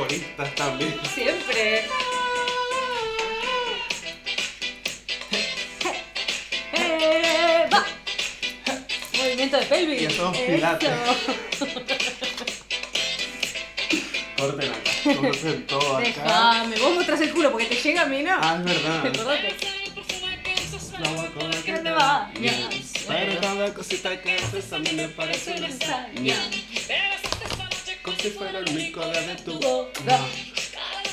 coristas también. Siempre. Eh, va. Movimiento de pelvis. Ya somos pilates. Corten acá, corten todo acá. Déjame, vos mostrás el culo porque te llega a mí, ¿no? Ah, es verdad. Boca ¿Qué te va? Pero cada cosita que haces a mí me parece una hazaña. Fuera el de tu boca.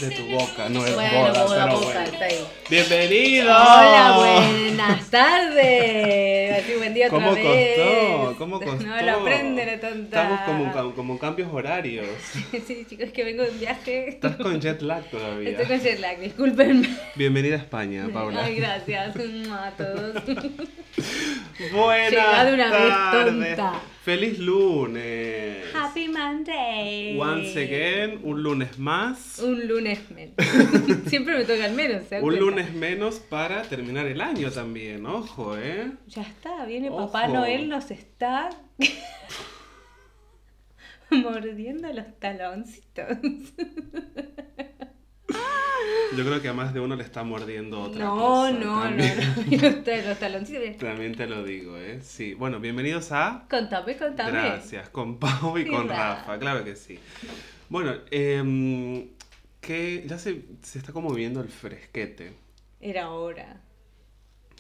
De tu boca, no es Bueno, boda, boda, pero boca, bueno. está ahí. ¡Bienvenido! Hola, buenas tardes. Así buen día otra ¿Cómo vez. costó? ¿Cómo costó? No lo aprende la tonta. Estamos como, cambios horarios. Sí, chicos, que vengo de un viaje. Estás con jet lag todavía. Estoy con jet lag, discúlpenme. Bienvenida a España, Paula. Ay, gracias a todos. Buenas Llegá de una vez, tonta. Feliz lunes. Happy Monday. Once again, un lunes más. Un lunes menos. Siempre me toca al menos, ¿se dan Un cuenta? lunes menos para terminar el año también, ojo, ¿eh? Ya está, viene Ojo. Papá Noel, nos está mordiendo los taloncitos. Yo creo que a más de uno le está mordiendo otra No, cosa. no, también. no, no. Y Los, ta- los taloncitos. También te lo digo, ¿eh? Sí. Bueno, bienvenidos a Contame, contame. Gracias, con Pau y Sí, con Rafa. Rafa, claro que sí. Bueno, em, que ya se, se está como viendo el fresquete. Era hora.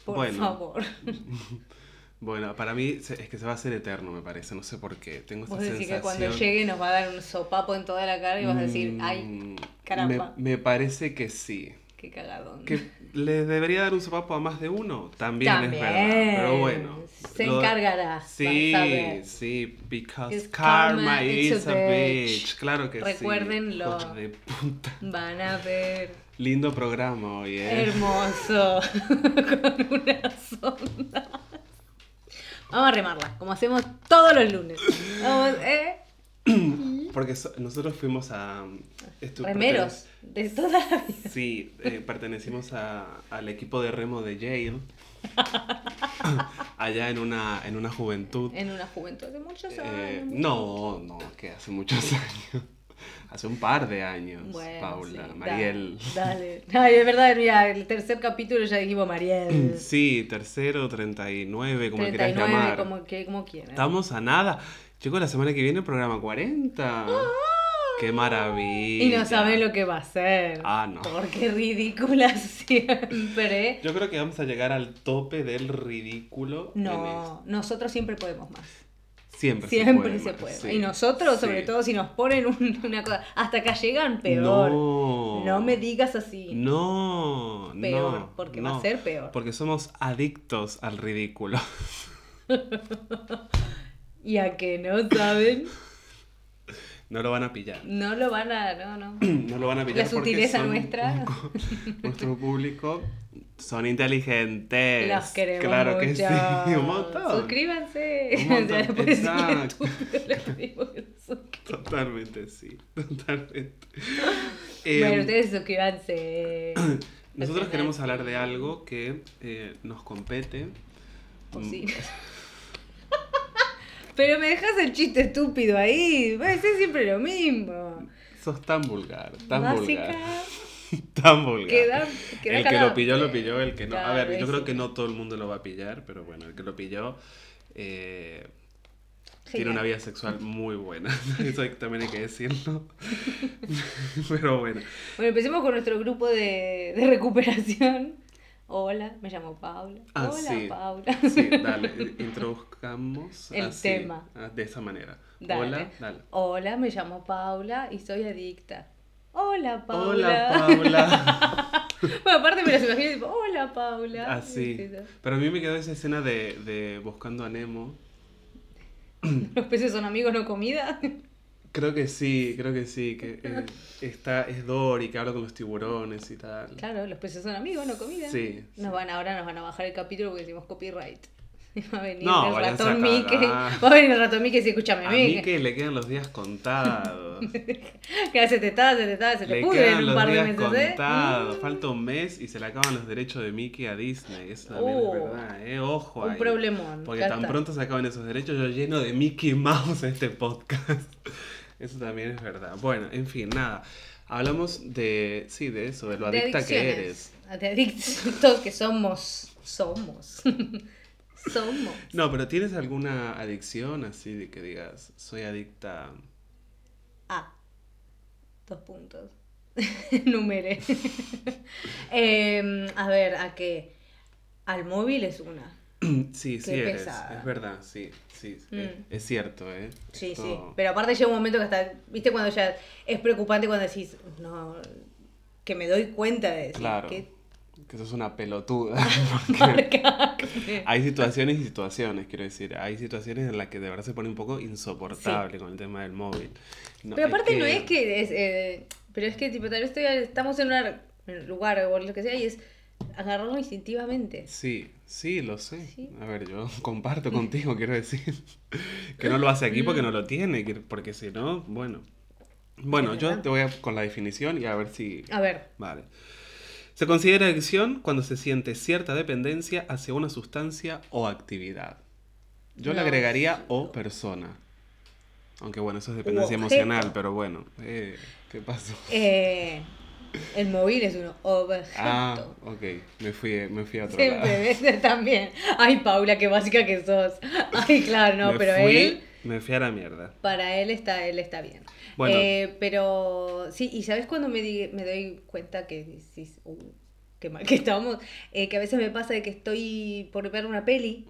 Por Bueno. favor. Bueno, para mí es que se va a hacer eterno, me parece, no sé por qué. Tengo esta Vos decís sensación. que cuando llegue nos va a dar un sopapo en toda la cara y vas a decir, ay, Mm, caramba. Me, me parece que sí. qué cagadón. ¿Que le debería dar un sopapo a más de uno? También, También. es verdad. Pero bueno. Se lo- encargará. Sí, sí, because karma, is a bitch. bitch. Claro que sí. Recuérdenlo. De puta. Van a ver. Lindo programa hoy, ¿eh? Hermoso. Con una sonda. Vamos a remarla, como hacemos todos los lunes. Vamos, ¿eh? Porque so- nosotros fuimos a... estu- Remeros. De toda la vida. Sí, eh, pertenecimos a- al equipo de remo de Yale. allá en una, en una juventud. En una juventud de muchos años. Eh, no, no, que hace muchos años. Hace un par de años, Bueno, Paula, sí, Mariel. Dale. Ay, es verdad, mira, el tercer capítulo ya dijimos Mariel. Sí, tercero, 39, como quieras 39, llamar. como, que, como quieran. Estamos a nada. Chicos, la semana que viene programa 40. ¡Qué maravilla! Y no saben lo que va a ser. Ah, no. Porque ridícula siempre. Yo creo que vamos a llegar al tope del ridículo. No, nosotros siempre podemos más. Siempre, Siempre se se puede. sí. Y nosotros, sobre todo, si nos ponen un- una cosa. Hasta acá llegan, peor. No. No me digas así. No, Peor, no, porque va a ser peor. Porque somos adictos al ridículo. Y a que no saben, No lo van a pillar. no lo van a. No, no. No lo van a pillar. La porque sutileza son nuestra. nuestro público son inteligentes. Los queremos Claro mucho. que sí, un montón. Suscríbanse. Un montón, exacto. Totalmente, sí. Totalmente. Bueno, Eh, ustedes suscríbanse. nosotros queremos hablar de algo que eh, nos compete. O Mm, sí. Pero me dejas el chiste estúpido ahí. Ser siempre lo mismo. Sos tan vulgar, tan Básica. vulgar. Tan vulgar. Queda, queda el que lo pilló, lo pilló. El que no. A ver, yo creo que no todo el mundo lo va a pillar, pero bueno, el que lo pilló. eh, tiene una vida sexual muy buena. Eso también hay que decirlo. Pero bueno. Bueno, empecemos con nuestro grupo de, de recuperación. Hola, me llamo Paula. Ah, Hola, sí. Paula. Sí, dale, introduzcamos El así, tema. ah, de esa manera. Dale. Hola, dale. Hola, me llamo Paula y soy adicta. Hola, Paula. Hola, Paula. bueno, aparte me las imagino tipo, hola, Paula. Así. Eso. Pero a mí me quedó esa escena de, de Buscando a Nemo. ¿Los peces son amigos, no comida? Creo que sí, creo que sí, que eh, está, es Dory, que habla con los tiburones y tal. claro, los peces son amigos, no comida. Sí, Nos sí. van, ahora nos van a bajar el capítulo porque decimos copyright. Y Va a venir No, el a ratón Mickey. Va a venir el ratón Mickey y dice, escúchame, A Mickey. mí que le quedan los días contados. Que hace tetada, se tetada, se te Le pudre en un par de meses, ¿eh? contados. Falta un mes y se le acaban los derechos de Mickey a Disney. Eso también Oh. es verdad, ¿eh? Ojo Un ahí. problemón. Porque tan está. pronto se acaban esos derechos, yo lleno de Mickey Mouse este podcast. Eso también es verdad. Bueno, en fin, nada. Hablamos de, sí, de eso, de lo De adicta que eres. De adictos que somos. Somos. somos. No, pero ¿tienes alguna adicción así de que digas, soy adicta? Ah. Dos puntos. Número. Em, a ver, ¿a qué? Al móvil es una. Sí, sí Qué eres, pesada. es verdad, sí, sí, Mm. es, es cierto, ¿eh? Sí, Esto- sí. Pero aparte llega un momento que hasta, viste, cuando ya es preocupante cuando decís, no, que me doy cuenta de decir Claro. que Que sos una pelotuda. Hay situaciones y situaciones, quiero decir. Hay situaciones en las que de verdad se pone un poco insoportable con el tema del móvil. No, Pero aparte que- no es que es, eh, pero es que tipo tal vez estoy- estamos en un lugar o lo que sea y es agarrarlo instintivamente. Sí, sí, lo sé. Sí. A ver, yo comparto contigo, quiero decir. Que no lo hace aquí porque no lo tiene, que- porque si no, bueno. Bueno, yo verdad. te voy a con la definición y a ver si... A ver, Vale. Se considera adicción cuando se siente cierta dependencia hacia una sustancia o actividad. Yo le agregaría o persona. Aunque bueno, eso es dependencia emocional, pero bueno. Eh, ¿Qué pasó? eh, el móvil es un objeto. Ah, ok. Me fui, me fui a otro Siempre lado. ves también. Ay, Paula, qué básica que sos. Ay, claro, no, me pero fui, él, Me fui a la mierda. para él está, él está bien. Bueno. Eh, pero sí, y sabes cuando me, di- me doy cuenta que decís, uh, qué mal que estamos, Eh, que a veces me pasa de que estoy por ver una peli,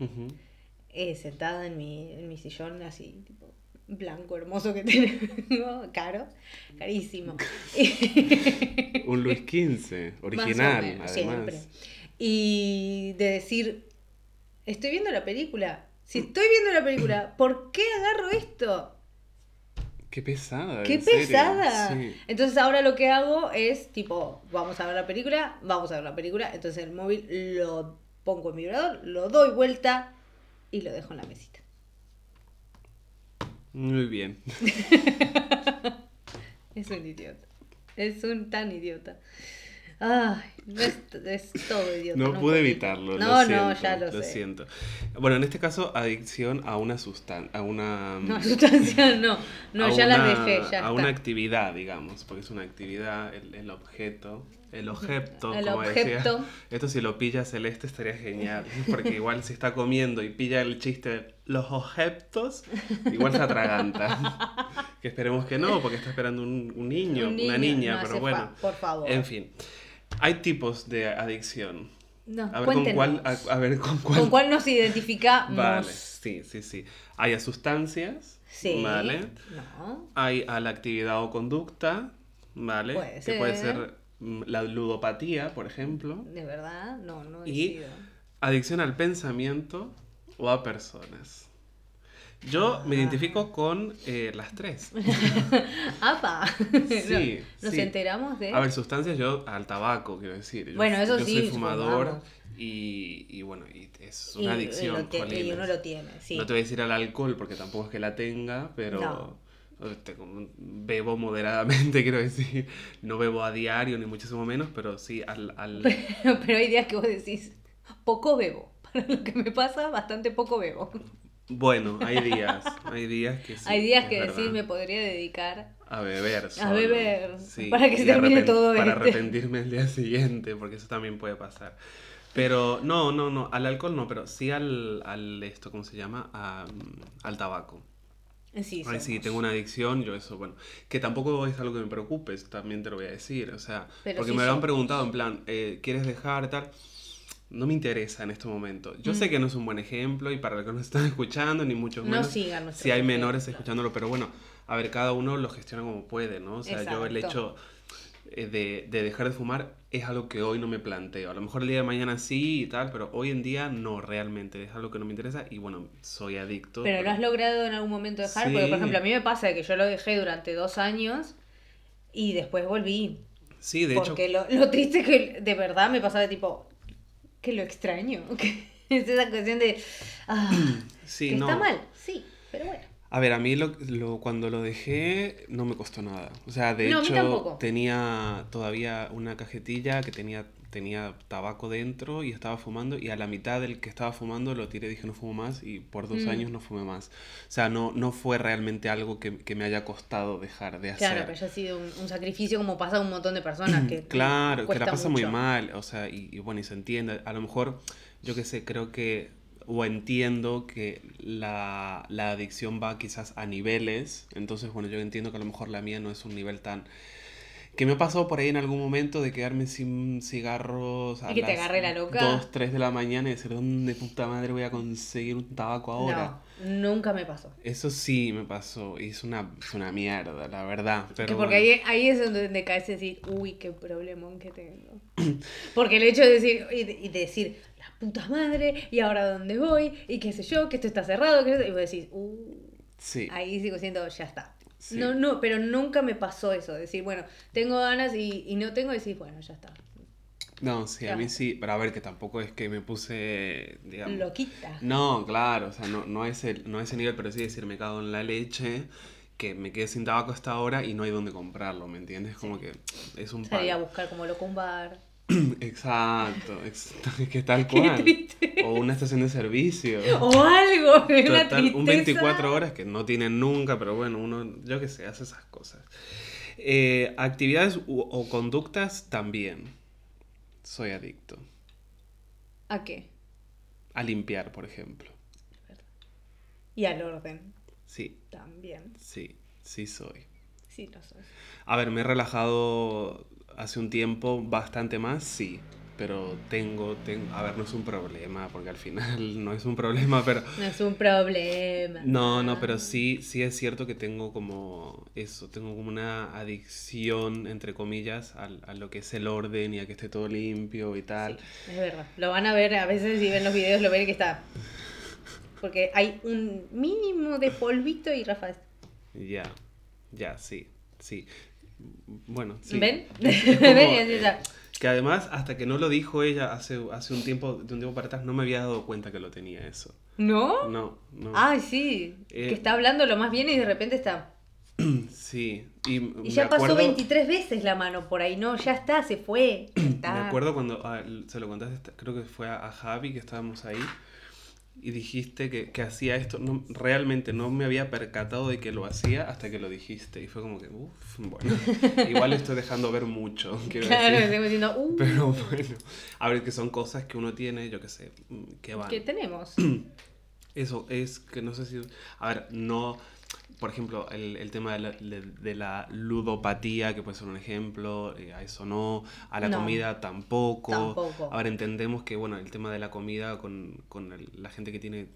eh, sentada en mi, en mi sillón así, tipo, blanco, hermoso que tengo, caro, carísimo. Un Luis XV, original, menos, además. siempre. Y de decir, estoy viendo la película. Si estoy viendo la película, ¿por qué agarro esto? Qué pesada. ¡Qué en serio. pesada! Sí. Entonces ahora lo que hago es tipo, vamos a ver la película, vamos a ver la película, entonces el móvil lo pongo en vibrador, lo doy vuelta y lo dejo en la mesita. Muy bien. Es un idiota. Es un tan idiota. Ay, es, es todo idiota. No pude evitarlo. No, lo siento, no, ya lo, sé. siento. Bueno, en este caso, adicción a una sustancia, a una... No, sustancia no. No, ya una- dejé, ya A está. una actividad, digamos, porque es una actividad, el, el objeto, el objeto, El como decía. objeto. Esto si lo pilla Celeste estaría genial, porque igual si está comiendo y pilla el chiste de los objetos, igual se atraganta. que esperemos que no, porque está esperando un, un niño, Un una niña, no pero bueno. por favor. En fin, hay tipos de adicción. No, A ver, con cuál, a, a ver con cuál. ¿Con cuál nos identificamos? Vale, sí, sí, sí. Hay a sustancias, Sí. ¿vale? No. Hay a la actividad o conducta, ¿vale? Puede que puede ser. Mm, la ludopatía, por ejemplo. ¿De verdad? No, no he Y- sido. Adicción al pensamiento o a personas. Yo me Ah. identifico con eh, las tres. ¡Apa! Sí, Nos sí. enteramos de... A ver, sustancias yo al tabaco, quiero decir. Yo, Bueno, eso yo sí, soy fumador y, y bueno, y es una y adicción. te- y uno lo tiene, sí. No te voy a decir al alcohol porque tampoco es que la tenga, pero No. Este, bebo moderadamente, quiero decir. No bebo a diario, ni muchísimo menos, pero sí al... al... Pero, pero hay días que vos decís, poco bebo. Para lo que me pasa, bastante poco bebo. Bueno, hay días, hay días que sí. hay días que decís, me podría dedicar A beber solo. beber, Sí, para que se termine todo Para este. arrepentirme el día siguiente, porque eso también puede pasar. Pero no, no, no, al alcohol no, pero sí al, al esto, ¿cómo se llama? A, al tabaco. Sí, Ay, sí, tengo una adicción, yo eso, bueno, que tampoco es algo que me preocupe, también te lo voy a decir, o sea, Pero porque sí me lo han preguntado en plan, eh, ¿quieres dejar tal? No me interesa en este momento. Yo Mm. sé que no es un buen ejemplo y para los que nos están escuchando, ni mucho No menos, sigan si hay menores escuchándolo, pero bueno, a ver, cada uno lo gestiona como puede, ¿no? O sea, yo el hecho eh, de, de dejar de fumar es algo que hoy no me planteo. A lo mejor el día de mañana sí y tal, pero hoy en día no realmente. Es algo que no me interesa y bueno, soy adicto. Pero lo has logrado en algún momento dejar, porque por ejemplo a mí me pasa que yo lo dejé durante dos años y después volví. Sí, de hecho, porque lo, lo triste que de verdad me pasaba de tipo, que lo extraño. es esa cuestión de, ah, sí, que no. está mal, sí, pero bueno. A ver, a mí lo, lo- cuando lo dejé no me costó nada. O sea, de No, hecho tenía todavía una cajetilla que tenía tenía tabaco dentro y estaba fumando y a la mitad del que estaba fumando lo tiré, dije no fumo más y por dos Mm. años no fumé más. O sea, no, no fue realmente algo que, que me haya costado dejar de hacer. Claro, pero ya ha sido un, un sacrificio como pasa a un montón de personas que Claro, que la pasa muy mucho. mal, o sea, y, y bueno, y se entiende. A lo mejor, yo qué sé, creo que, o entiendo que la, la adicción va quizás a niveles, entonces, bueno, yo entiendo que a lo mejor la mía no es un nivel tan... Que me ha pasado por ahí en algún momento de quedarme sin cigarros a Y que te las agarre la loca. 2, 3 de la mañana y decir, ¿dónde puta madre voy a conseguir un tabaco ahora? No, nunca me pasó. Eso sí me pasó y es una, es una mierda, la verdad. Pero Que porque bueno. ahí, ahí es donde caes decir, uy, qué problemón que tengo. Porque el hecho de decir, y de, y de decir, puta madre, y ahora dónde voy, y qué sé yo, que esto está cerrado, que y vos decís, uh, Sí. ahí sigo siendo, ya está. Sí. No, no, pero nunca me pasó eso, decir, bueno, tengo ganas y, y no tengo, y decís, bueno, ya está. No, sí, a mí sí, pero a ver, que tampoco es que me puse, digamos... Loquita. No, claro, o sea, no, no, a ese, no ese nivel, pero sí decir, me cago en la leche, que me quedé sin tabaco hasta ahora y no hay dónde comprarlo, ¿me entiendes? Como que es un Salir a buscar como loco un bar. Exacto, ex- es que tal cual. O una estación de servicio. O algo, una Total, un tristeza. 24 horas que no tienen nunca, pero bueno, uno, yo qué sé, hace esas cosas. Eh, actividades u- o conductas también. Soy adicto. ¿A qué? A limpiar, por ejemplo. Y al orden Sí, también. sí, sí soy. Sí, lo soy. A ver, me he relajado hace un tiempo bastante más, sí. Pero tengo, tengo, a ver, no es un problema, porque al final no es un problema, pero... No es un problema. No, no, pero sí, sí es cierto que tengo como eso, tengo como una adicción, entre comillas, al- a, lo que es el orden y a que esté todo limpio y tal. Sí, es verdad. Lo van a ver, a veces si ven los videos lo ven que está. Porque hay un mínimo de polvito y Rafa. Ya, ya, sí, sí. Bueno, sí. ¿Ven? Es como, eh, que además, hasta que no lo dijo ella hace, hace un tiempo, de un tiempo para atrás, no me había dado cuenta que lo tenía eso. ¿No? No, no. Ay, sí. Eh, que está hablando lo más bien y de repente está. Sí. Y, Y ya pasó acuerdo- 23 veces la mano por ahí. No, ya está, se fue. Ya está. Me acuerdo cuando ah, se lo contaste, creo que fue a, a Javi que estábamos ahí y dijiste que, que hacía esto. No, realmente no me había percatado de que lo hacía hasta que lo dijiste. Y fue como que, uff, bueno, igual estoy dejando ver mucho, quiero Claro, decir. estamos diciendo, uh, Pero bueno, a ver, que son cosas que uno tiene, yo qué sé, mm, que van. ¿qué tenemos? Eso es que no sé si. A ver, no. Por ejemplo, el, el tema de la, de- de la ludopatía, que puede ser un ejemplo, eh, a eso no. A la No. comida tampoco. Tampoco. A ver, entendemos que, bueno, el tema de la comida con, con el- la gente que tiene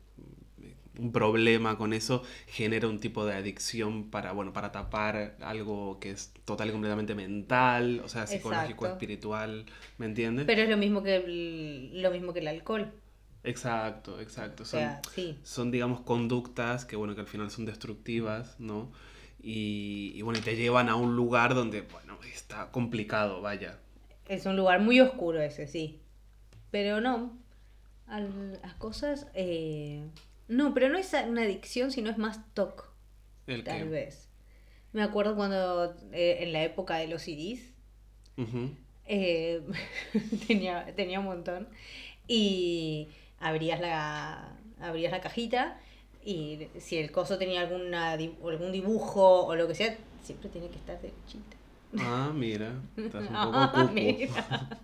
eh, un problema con eso genera un tipo de adicción para, bueno, para tapar algo que es total y completamente mental, o sea, psicológico, Exacto. espiritual, ¿me entiendes? Pero es lo mismo que el, lo mismo que el alcohol. Exacto, exacto. O Son, sea, sí. son, digamos, conductas que, bueno, que al final son destructivas, ¿no? Y, y, bueno, y te llevan a un lugar donde, bueno, está complicado, vaya. Es un lugar muy oscuro ese, sí. Pero no. las cosas. eh, no, pero no es una adicción, sino es más TOC, tal vez. Me acuerdo cuando eh, en la época de los CDs eh, tenía, tenía un montón. Y abrías la, abrías la cajita y si el coso tenía alguna, algún dibujo o lo que sea, siempre tiene que estar derechita. Ah, mira, estás un Ah, poco cuco. mira.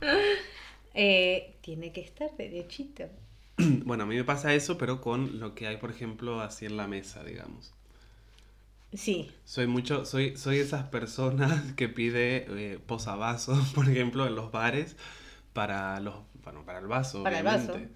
Eh, tiene que estar derechito. Bueno, a mí me pasa eso, pero con lo que hay, por ejemplo, así en la mesa, digamos. Sí, Soy mucho, soy, soy esas personas que pide eh, posavasos, por ejemplo, en los bares para los, bueno, para el vaso, Para el obviamente. vaso.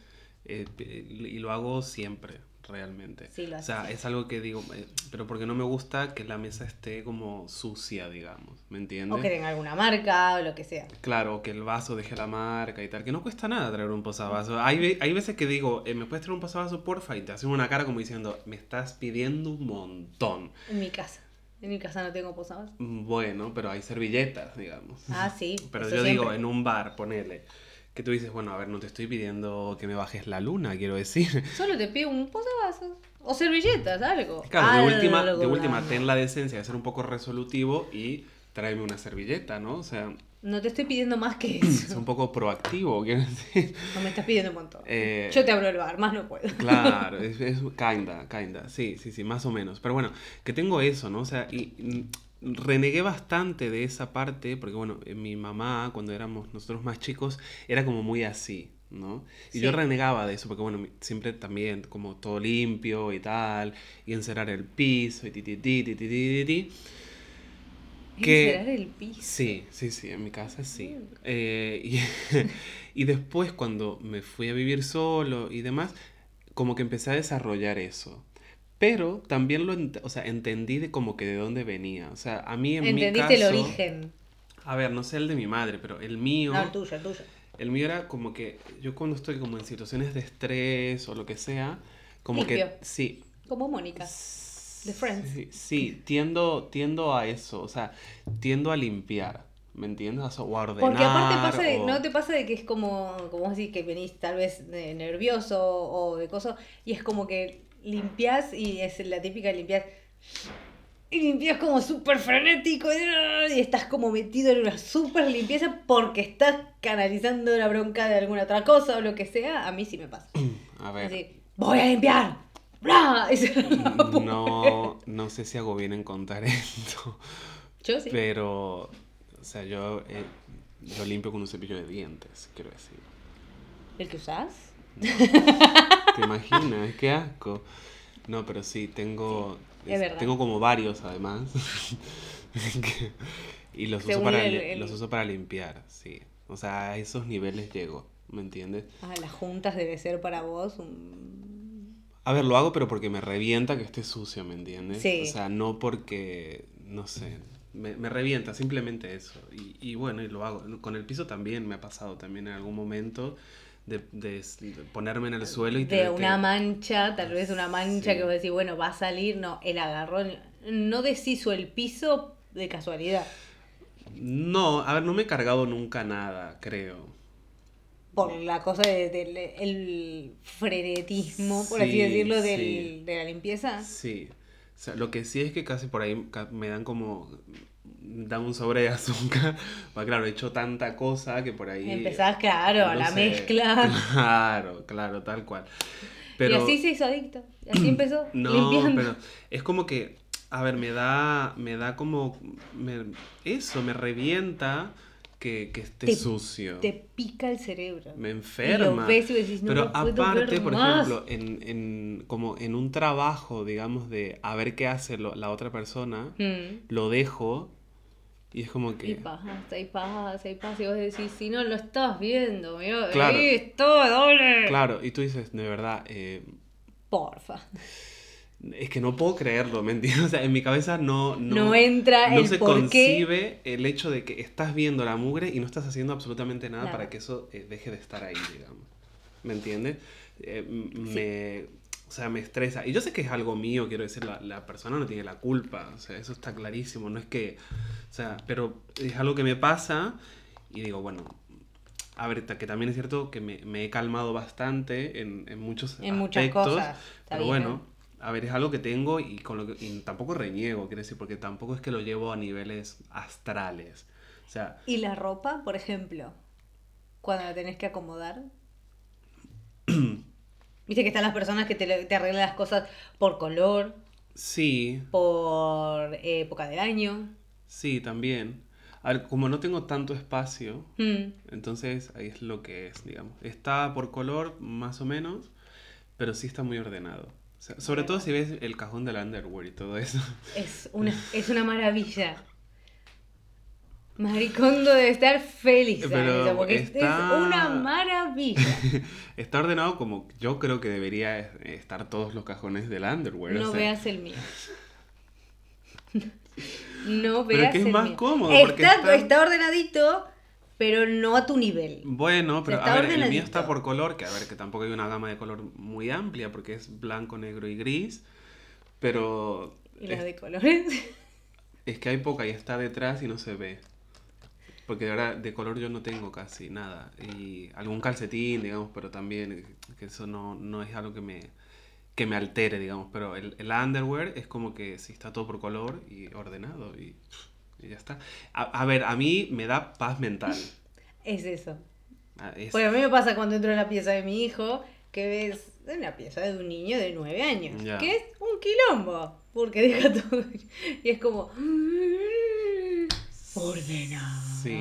Eh, y lo hago siempre, realmente. Sí, lo o sea, es algo que digo, eh, pero porque no me gusta que la mesa esté como sucia, digamos, ¿me entiendes? o que tenga alguna marca o lo que sea. Claro, que el vaso deje la marca y tal, que no cuesta nada traer un posavasos. Hay, hay veces que digo, eh, ¿me puedes traer un posavasos, porfa? Y te hacen una cara como diciendo, me estás pidiendo un montón. En mi casa. En mi casa no tengo posadas. Bueno, pero hay servilletas, digamos. Ah, sí. Pero yo digo, siempre. en un bar, ponele, que tú dices, bueno, a ver, no te estoy pidiendo que me bajes la luna, quiero decir. Solo te pido un posavasos. O servilletas, algo. Claro, de última, Algo, de última, ten la decencia de ser un poco resolutivo y tráeme una servilleta, ¿no? O sea, No te estoy pidiendo más que Es eso. un poco proactivo, quiero decir. No me estás pidiendo un montón. Eh, Yo te abro el bar, más no puedo. Claro, es, es kinda, kinda, sí, sí, sí, más o menos. Pero bueno, que tengo eso, ¿no? O sea, y mm, renegué bastante de esa parte, porque bueno, eh, mi mamá, cuando éramos nosotros más chicos, era como muy así, ¿no? Y yo renegaba de eso, porque bueno, siempre también como todo limpio y tal, y encerar el piso, y ti, ti, ti, ti, ti, ti, ti, que- Encerar el piso. Sí, sí, sí, en mi casa sí. Eh, y, y después cuando me fui a vivir solo y demás, como que empecé a desarrollar eso. Pero también lo, ent- o sea, entendí de como que de dónde venía. O sea, a mí en mi Entendiste caso... el origen. A ver, no sé el de mi madre, pero el mío... No, el tuyo, el tuyo. El mío era como que yo cuando estoy como en situaciones de estrés o lo que sea, como Limpio. que sí. Como Mónica. De Friends. Sí, sí, tiendo, tiendo a eso, o sea, tiendo a limpiar, ¿me entiendes? O a ordenar. Porque aparte pasa de, o- no te pasa de que es como, como decís, que venís tal vez de nervioso o de cosas, y es como que limpias y es la típica limpiar. Y limpias como súper frenético y, estás como metido en una súper limpieza porque estás canalizando la bronca de alguna otra cosa o lo que sea. A mí sí me pasa. A ver, Así, voy a limpiar. No, no sé si hago bien en contar esto, Yo sí. pero, o sea, yo, eh, yo limpio con un cepillo de dientes, quiero decir. ¿El que usás? ¿Te imaginas? Qué asco. No, pero sí, tengo, es tengo como varios además. que- y los uso, para, el- li- el- los uso para limpiar, sí. O sea, a esos niveles llego, ¿me entiendes? Ah, las juntas debe ser para vos un... A ver, lo hago pero porque me revienta que esté sucio, ¿me entiendes? Sí. O sea, no porque, no sé, me, me revienta, simplemente eso. Y, y bueno, y lo hago. Con el piso también me ha pasado también en algún momento de, de de ponerme en el suelo y de una mancha, tal vez una mancha Sí. que vos decís, bueno, va a salir, no, el agarrón, no deshizo el piso de casualidad, No, a ver, no me he cargado nunca nada, creo. por la cosa de- del el frenetismo, por así Sí, decirlo, del- sí. de la limpieza. Sí. O sea, lo que sí es que casi por ahí me dan como... Dan un sobre de azúcar. Pues claro, he hecho tanta cosa que por ahí... Empezás, claro, no la sé. mezcla. Claro, claro, tal cual. Pero... Y así se hizo adicto, y así empezó, No, limpiando. pero es como que, a ver, me da, me da como, me- eso, me revienta que, que esté Te- sucio. Te pica el cerebro. Me Y enferma. ves y decís, no Pero puedo aparte, por más. ejemplo, en, en, como en un trabajo, digamos, de a ver qué hace lo- la otra persona, Mm. lo dejo y es como Y que... pasa, y pasa, y pasa, y vos decís, si no lo estás viendo, mira, Claro. doble. Claro, y tú dices, de verdad, eh, Porfa. Es que no puedo creerlo, ¿me entiendes? O sea, en mi cabeza no... No, No entra no el se por qué. concibe el hecho de que estás viendo la mugre y no estás haciendo absolutamente nada, Nada. para que eso eh, deje de estar ahí, digamos. ¿Me entiendes? Eh, me, o sea, me estresa. Y yo sé que es algo mío, quiero decir, la, la persona no tiene la culpa. O sea, eso está clarísimo. No es que... O sea, pero es algo que me pasa y digo, bueno... A ver, que también es cierto que me, me he calmado bastante en, en muchos En muchas aspectos. cosas, está Pero bien. bueno, a ver, es algo que tengo y, con lo que, y tampoco reniego, quiero decir, porque tampoco es que lo llevo a niveles astrales. O sea, Y la ropa, por ejemplo, cuando la tenés que acomodar. Viste que están las personas que te, te arreglan las cosas por color, sí, por eh, época del año. sí, también. A ver, como no tengo tanto espacio, Mm. entonces ahí es lo que es, digamos. Está por color, más o menos, pero sí está muy ordenado. O sea, sobre todo si ves el cajón del underwear y todo eso. Es una, es una maravilla. Maricondo debe estar feliz Pero porque es- está- es una maravilla. Está ordenado como yo creo que debería estar todos los cajones del underwear. o No sea, veas el mío. No Pero veas que es el más mío. cómodo, Está, porque está- está ordenadito, pero no a tu nivel. Bueno, pero a ver, el mío está por color, que a ver, que tampoco hay una gama de color muy amplia, porque es blanco, negro y gris, pero Y las es, de colores. es que hay poca y está detrás y no se ve. Porque de verdad, de color yo no tengo casi nada. Y algún calcetín, digamos, pero también, que eso no, no es algo que me, que me altere, digamos. Pero el, el underwear es como que sí está todo por color y ordenado. Y pff, y ya está. A, a ver, a mí me da paz mental. Es eso. Ah, es- Bueno, a mí me pasa cuando entro en la pieza de mi hijo, que ves una pieza de un niño de nueve años, que es un quilombo, porque deja todo. Y es como. Ordena. Sí,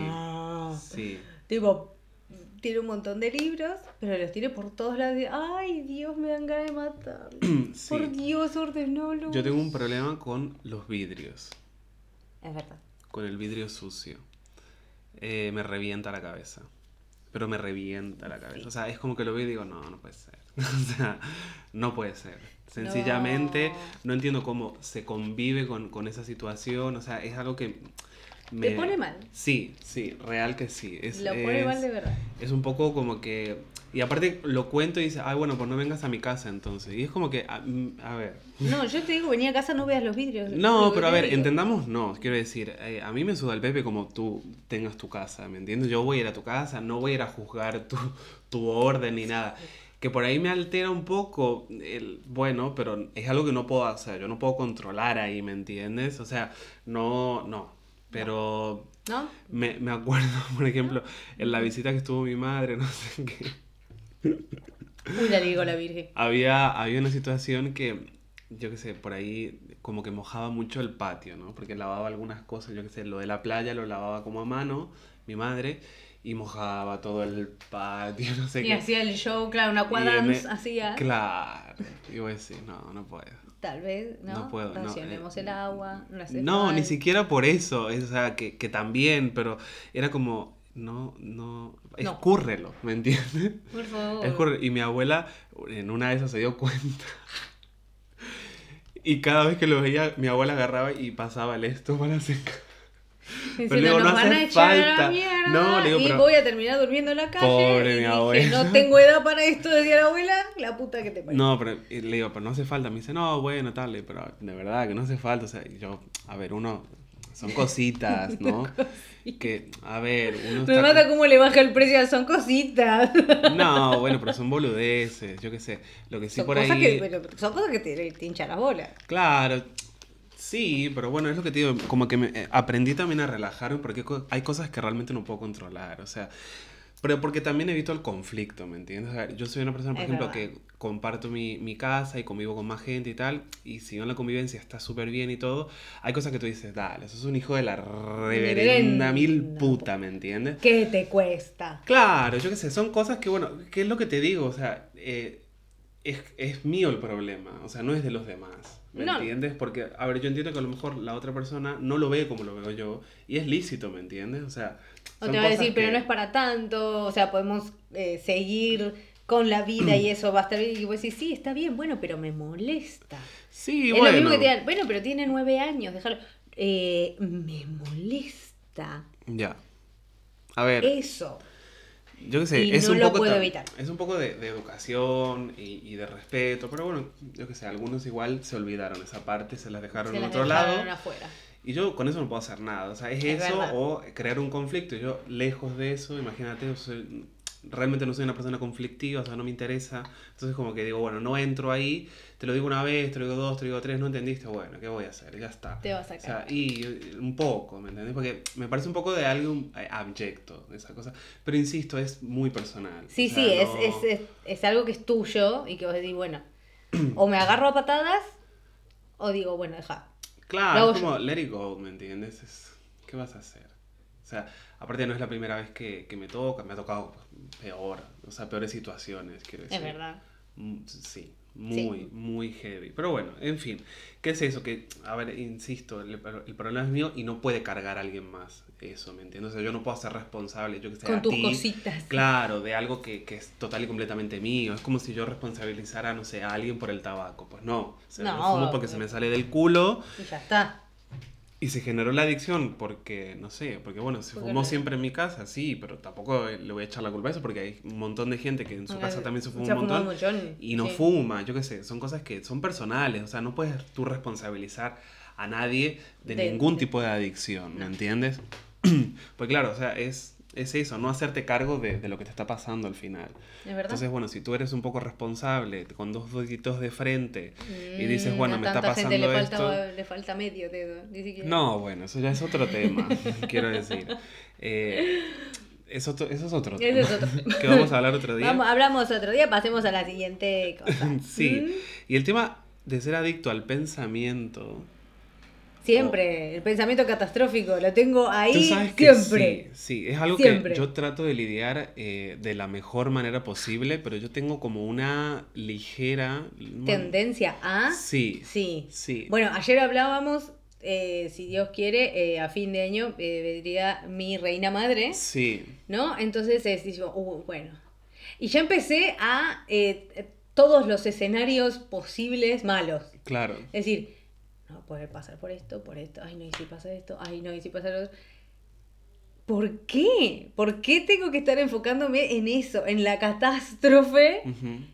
sí. Tipo, tiene un montón de libros, pero los tiene por todos lados. Ay, Dios, me dan ganas de matar. sí. Por Dios, ordenólo. Yo tengo un problema con los vidrios, Es verdad. Con el vidrio sucio. Eh, me revienta la cabeza. Pero me revienta la cabeza. O sea, es como que lo veo y digo, no, no puede ser. o sea, no puede ser. Sencillamente, no, entiendo cómo se convive con, con esa situación. O sea, es algo que me... Te pone mal. Sí, sí, real que sí. Es, Lo pone es- mal de verdad. es un poco como que... Y aparte lo cuento y dice, ay, bueno, pues no vengas a mi casa entonces. Y es como que, a, mm, a ver, No, yo te digo, venía a casa, no veas los vidrios. no, pero a ver, entendamos, no, quiero decir, eh, a mí me suda el pepe como tú tengas tu casa, ¿me entiendes? Yo voy a ir a tu casa, no voy a ir a juzgar tu, tu orden ni nada. Que por ahí me altera un poco, el, bueno, pero es algo que no puedo hacer, yo no puedo controlar ahí, ¿me entiendes? O sea, no, no, pero ¿No? me, me acuerdo, por ejemplo, en la visita que estuvo mi madre, no sé qué. Uy, la digo la Virgen. Había, había una situación que, yo qué sé, por ahí como que mojaba mucho el patio, ¿no? Porque lavaba algunas cosas, yo qué sé, lo de la playa lo lavaba como a mano, mi madre, y mojaba todo el patio, no sé Y qué. hacía el show, claro, una Y el- hacía. Claro. Y voy a decir, no, no puedo. Tal vez, ¿no? No puedo, no, Racionemos eh, el agua. No, hace No, ni siquiera por eso, es, o sea, que, que también, pero era como, no, no, No. escúrrelo, ¿me entiendes? Por favor. Escurre- Y mi abuela en una de esas se dio cuenta. Y cada vez que lo veía, mi abuela agarraba y pasaba el esto para secar. Diciendo, le digo, nos no van hace echar a falta. mierda No, le digo, y pero- voy a terminar durmiendo en la calle. Pobre y mi dije, abuela. no tengo edad para esto, decía la abuela, la puta que te parió. No, pero le digo, pero no hace falta. Me dice, no, bueno, tal, pero de verdad que no hace falta. O sea, yo, a ver, uno, son cositas, ¿no? Que, a ver, uno Me está- mata cómo le baja el precio, son cositas. No, bueno, pero son boludeces, yo qué sé. Lo que sí son, por cosas ahí... que, son cosas que te, te hinchan las bolas. Claro, sí, pero bueno, es lo que te digo, como que me, eh, aprendí también a relajarme porque co- hay cosas que realmente no puedo controlar, o sea, pero porque también evito el conflicto, ¿me entiendes? O sea, yo soy una persona, por Es ejemplo, verdad. que comparto mi, mi casa y convivo con más gente y tal, y si no la convivencia está súper bien y todo, hay cosas que tú dices, dale, eso es un hijo de la reverenda mil puta, ¿me entiendes? ¿Qué te cuesta? Claro, yo qué sé, son cosas que, bueno, ¿qué es lo que te digo? O sea, eh, es, es mío el problema, o sea, no es de los demás, ¿me No. entiendes? Porque, a ver, yo entiendo que a lo mejor la otra persona no lo ve como lo veo yo, y es lícito, ¿me entiendes? O sea, O son te va a decir, pero no es para tanto, o sea, podemos eh, seguir con la vida y eso va a estar bien. Y vos decís, sí, está bien, bueno, pero me molesta. Sí, es bueno. lo mismo que te digan, bueno, pero tiene nueve años, déjalo. Eh, me molesta Ya. A ver, eso. yo qué sé, y es no un lo poco puedo evitar. Es un poco de, de educación y, y de respeto, pero bueno, yo qué sé, algunos igual se olvidaron esa parte, se las dejaron Se en las otro dejaron lado. afuera. Y yo con eso no puedo hacer nada. O sea, es, Es eso verdad. o crear un conflicto. Y yo, lejos de eso, imagínate, yo soy- realmente no soy una persona conflictiva, o sea, no me interesa. Entonces, como que digo, bueno, no entro ahí, te lo digo una vez, te lo digo dos, te lo digo tres, no entendiste, bueno, ¿qué voy a hacer? Ya está. Te vas a O sea, y eh, un poco, ¿me entendés? Porque me parece un poco de algo eh, abyecto, esa cosa. Pero insisto, es muy personal. Sí, O sea, sí, es, no- es, es, es algo que es tuyo y que vos decís, bueno, o me agarro a patadas o digo, bueno, deja. Claro, es como let it go, ¿me entiendes? Es- ¿Qué vas a hacer? O sea, aparte no es la primera vez que, que me toca, me ha tocado pues, peor, o sea, peores situaciones, quiero decir. Es verdad. Mm, Sí, muy, muy heavy. Pero bueno, en fin, ¿qué es eso? Que, a ver, insisto, el, el problema es mío y no puede cargar a alguien más eso, ¿me entiendes? O sea, yo no puedo ser responsable, yo que sé, Con a tus ti, cositas. Claro, de algo que, que es total y completamente mío. Es como si yo responsabilizara, no sé, a alguien por el tabaco. Pues no, o sea, No, lo fumo porque se me sale del culo Y ya está. y se generó la adicción porque, no sé, porque bueno, se Porque fumó no- siempre en mi casa, sí, pero tampoco eh, le voy a echar la culpa a eso porque hay un montón de gente que en su casa también se fuma Se un montón y no sí. fuma, yo qué sé, son cosas que son personales, o sea, no puedes tú responsabilizar a nadie de, De- ningún tipo de adicción, ¿me entiendes? pues claro, o sea, es es eso, no hacerte cargo de, de, lo que te está pasando al final. ¿Es verdad? Entonces, bueno, si tú eres un poco responsable, con dos deditos de frente, y dices, Mm, bueno, me está pasando gente le esto... falta, le falta medio dedo, ni siquiera. No, bueno, eso ya es otro tema, quiero decir. Eh, es otro, eso es otro tema. Es otro que vamos a hablar otro día. Vamos, hablamos otro día, pasemos a la siguiente cosa. Sí, ¿Mm? y el tema de ser adicto al pensamiento... Siempre, el pensamiento catastrófico, lo tengo ahí siempre. sí, sí, es algo Siempre. que yo trato de lidiar eh, de la mejor manera posible, pero yo tengo como una ligera... Tendencia a... Sí, Sí. sí. Bueno, ayer hablábamos, eh, si Dios quiere, eh, a fin de año vendría mi reina madre, Sí, ¿no? Entonces es, digo, uh, bueno. Y ya empecé a todos los escenarios posibles malos. claro. Es decir, no poder pasar por esto, por esto, ay no, y si pasa esto, ay no, y si pasa lo otro. ¿Por qué? ¿Por qué tengo que estar enfocándome en eso, en la catástrofe Ujú.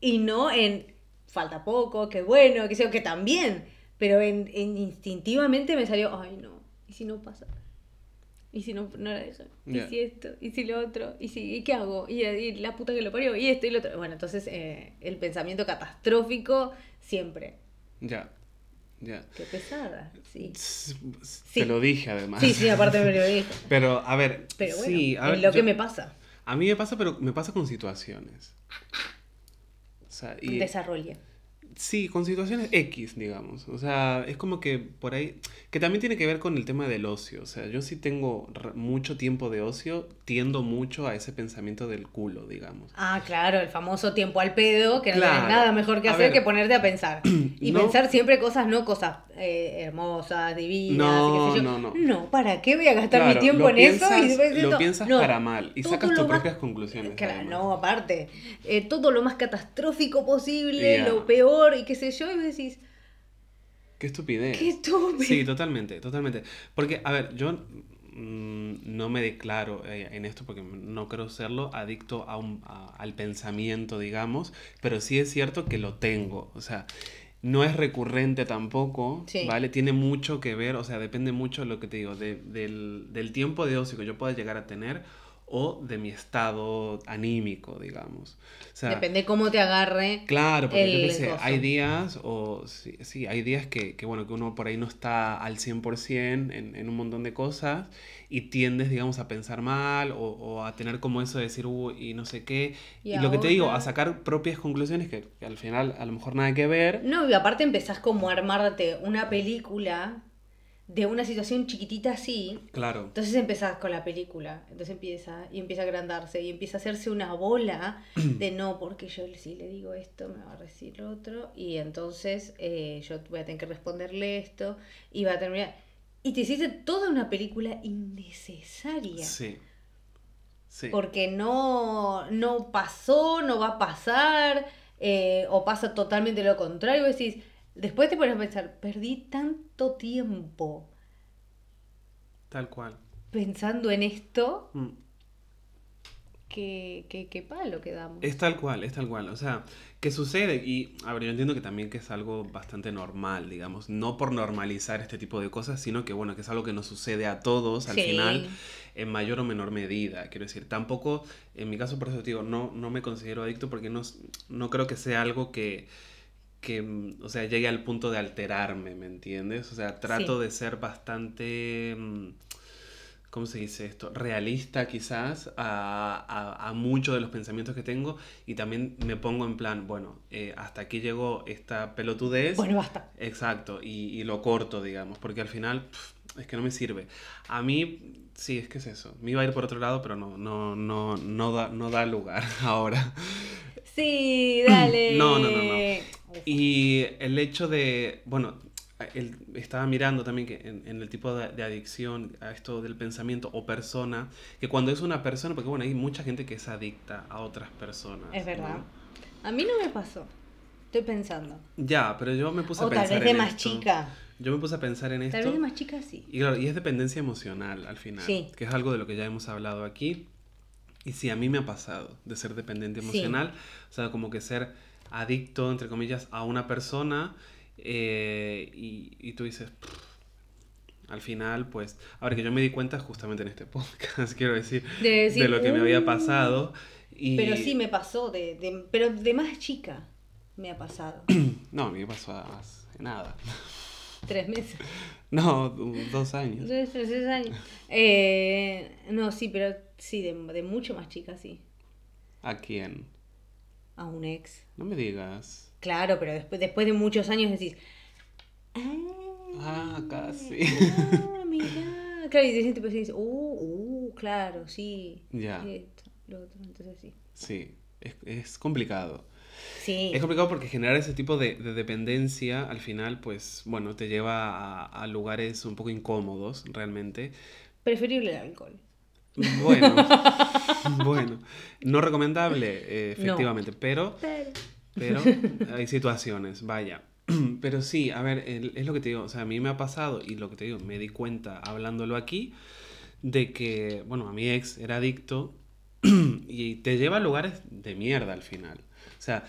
y no en falta poco, que bueno, que sea, que también? Pero en, en instintivamente me salió, ay no, ¿y si no pasa? ¿Y si no, no era eso? ¿Y Ya. si esto? ¿Y si lo otro? ¿Y, si, ¿y qué hago? ¿Y, y la puta que lo parió? ¿Y esto y lo otro? Bueno, entonces eh, el pensamiento catastrófico siempre. Ya, ya. Qué pesada, sí. Te lo dije además. Sí, sí, aparte me lo dije. Pero, a ver, Pero bueno, sí, a es ver, lo que me pasa. A mí me pasa, pero me pasa con situaciones. O sea, y, Desarrolle. Sí, con situaciones X, digamos. O sea, es como que por ahí, que también tiene que ver con el tema del ocio. O sea, yo sí tengo r- mucho tiempo de ocio, tiendo mucho a ese pensamiento del culo, digamos. Ah, claro, el famoso tiempo al pedo, que no tenés nada mejor que A hacer ver. que ponerte a pensar. Y No. pensar siempre cosas, no cosas eh, hermosas, divinas, No, y qué sé yo. no, no. No, ¿para qué voy a gastar Claro, mi tiempo en eso? Y después lo esto- piensas no, para mal y sacas tus más- propias conclusiones, Claro, no, aparte. eh, todo lo más catastrófico posible, lo peor y qué sé yo, y vos decís, Qué estupidez. qué estúpido. Sí, totalmente, totalmente. Porque, a ver, yo mm, no me declaro eh, en esto porque no creo serlo adicto a un, a- al pensamiento, digamos, pero sí es cierto que lo tengo. O sea, no es recurrente tampoco, Sí. ¿vale? Tiene mucho que ver, o sea, depende mucho de lo que te digo, de- del, del tiempo de ocio que yo pueda llegar a tener o de mi estado anímico, digamos. O sea, Depende cómo te agarre. Claro, porque yo el qué sé, coso. hay días, o sí, sí, hay días que, que, bueno, que uno por ahí no está al 100% en, en un montón de cosas y tiendes, digamos, a pensar mal o, o a tener como eso de decir, uy, y no sé qué. Y Y, lo que te digo, a sacar propias conclusiones que, que al final a lo mejor nada que ver. No, y aparte empezás como a armarte una película de una situación chiquitita así. Claro, Entonces empezás con la película, entonces empieza y empieza a agrandarse y empieza a hacerse una bola de no, porque yo si le digo esto me va a decir lo otro y entonces eh, yo voy a tener que responderle esto y va a terminar... Y te hiciste toda una película innecesaria. sí. Sí. Porque no, no pasó, no va a pasar, eh, o pasa totalmente lo contrario. y Decís, después te pones a pensar, perdí tanto tiempo Tal cual. pensando en esto Mm. que, que, que palo que damos. Es tal cual, es tal cual. O sea, que sucede, y a ver, yo entiendo que también que es algo bastante normal, digamos, no por normalizar este tipo de cosas, sino que bueno, que es algo que nos sucede a todos al Sí. final, en mayor o menor medida. Quiero decir, tampoco, en mi caso, por eso te digo, no, no me considero adicto porque no, no creo que sea algo que, que, mm, o sea, llegue al punto de alterarme, ¿me entiendes? O sea, trato Sí. de ser bastante... mm, ¿cómo se dice esto? Realista quizás a, a, a muchos de los pensamientos que tengo y también me pongo en plan, bueno, eh, hasta aquí llegó esta pelotudez. Bueno, basta. Exacto, y, y lo corto, digamos, porque al final pf, es que no me sirve. A mí, sí, es que es eso. Me iba a ir por otro lado, pero no, no, no, no, da, no da lugar ahora. Sí, dale. No, no, no, no. Y el hecho de, bueno, el- estaba mirando también que en, en el tipo de, de adicción a esto del pensamiento o persona, que cuando es una persona, porque bueno, hay mucha gente que es adicta a otras personas. Es verdad. ¿no? A mí no me pasó. Estoy pensando. Ya, pero yo me puse O a tal pensar vez de en más esto. chica. Yo me puse a pensar en Tal esto. vez de más chica sí. Y claro, y es dependencia emocional al final, Sí. que es algo de lo que ya hemos hablado aquí. Y sí, a mí me ha pasado de ser dependiente Sí. emocional, o sea, como que ser adicto, entre comillas, a una persona eh, y, y tú dices, al final, pues, a ver, que yo me di cuenta justamente en este podcast, quiero decir, De decir, de lo que me había "Uh". pasado. Y... Pero sí me pasó, de, de- pero de más chica me ha pasado. No, a mí me pasó hace nada. Tres meses. No, dos años. Tres, tres, tres años. Eh, no, sí, pero sí, de, de mucho más chica, sí. ¿A quién? A un ex. No me digas. Claro, pero después, después de muchos años decís. Ah, Ah, casi. Ah, mirá. Claro, y te sientes, y dices, uh, uh, claro, sí. Ya. Esto, lo otro, entonces sí. Sí, es, es complicado. Sí. Es complicado porque generar ese tipo de, de dependencia al final, pues, bueno, te lleva a, a lugares un poco incómodos, realmente. Preferible el alcohol. Bueno, bueno, no recomendable, eh, No. efectivamente, pero, Pero. Pero hay situaciones, vaya. Pero sí, a ver, es lo que te digo, o sea, a mí me ha pasado y lo que te digo, me di cuenta hablándolo aquí, de que, bueno, a mi ex era adicto y te lleva a lugares de mierda al final. O sea,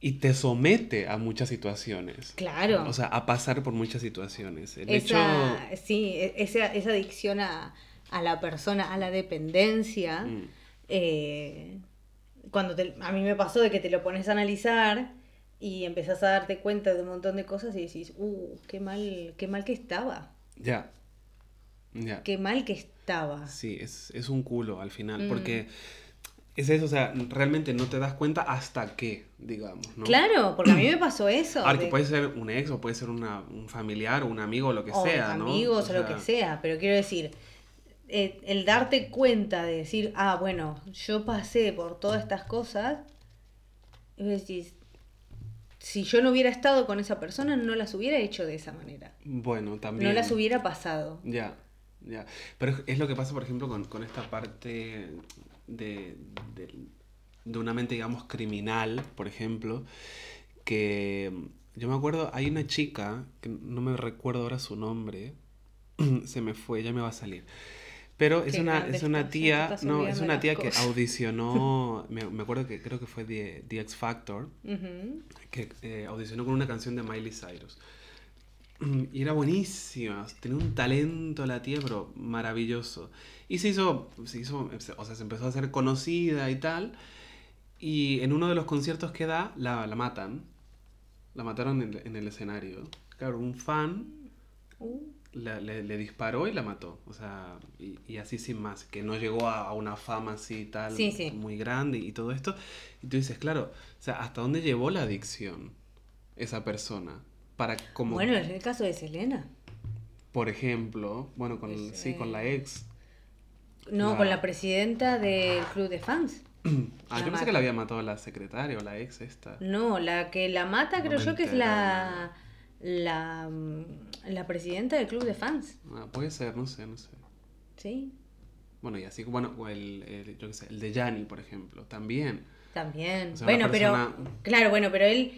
y te somete a muchas situaciones. Claro. O sea, a pasar por muchas situaciones. El hecho... sí, e- esa, esa adicción a, a la persona, a la dependencia, Mm, eh, cuando te- a mí me pasó de que te lo pones a analizar y empezás a darte cuenta de un montón de cosas y decís, uh, qué mal, qué mal que estaba, ya. Ya. qué mal que estaba. Sí, es, es un culo al final, Mm. porque es eso, o sea, realmente no te das cuenta hasta que, digamos, ¿no? Claro, porque a mí me pasó eso. Ahora, que de- puede ser un ex o puede ser una- un familiar o un amigo o lo que o sea, ¿no? amigos o, lo que sea, pero quiero decir, eh, el darte cuenta de decir, ah, bueno, yo pasé por todas estas cosas, y decís, si yo no hubiera estado con esa persona, no las hubiera hecho de esa manera. Bueno, también. No las hubiera pasado. Ya, ya. Pero es- lo que pasa, por ejemplo, con, con esta parte de, de, de una mente, digamos, criminal, por ejemplo, que yo me acuerdo, hay una chica, que no me recuerdo ahora su nombre, se me fue, ya me va a salir. Pero es una, es una tía, no, es una tía que audicionó, me, me acuerdo que creo que fue The, The X Factor, que eh, audicionó con una canción de Miley Cyrus. Y era buenísima, tenía un talento la tía, pero maravilloso. Y se hizo, se hizo, o sea, se empezó a hacer conocida y tal. Y en uno de los conciertos que da, la, la matan. La mataron en, el- en el escenario. Claro, un fan Uh, la- le, le disparó y la mató. O sea, y, y así sin más. Que no llegó a, a una fama así tal, Sí, sí. muy grande y todo esto. Y tú dices, claro, o sea, ¿hasta dónde llevó la adicción esa persona? Para como, Bueno, es el caso de Selena. por ejemplo, bueno, con, Es, sí, con la ex. No, La- con la presidenta del club de fans. Ah, la yo pensé mata. que la había matado la secretaria o la ex esta. No, la que la mata creo yo que es la, la, mm, la presidenta del club de fans. Ah, puede ser, no sé, no sé. Sí, Bueno, y así, bueno, o el, el- yo qué sé, el de Yanni, por ejemplo, también. también. O sea, bueno, pero claro, bueno, pero él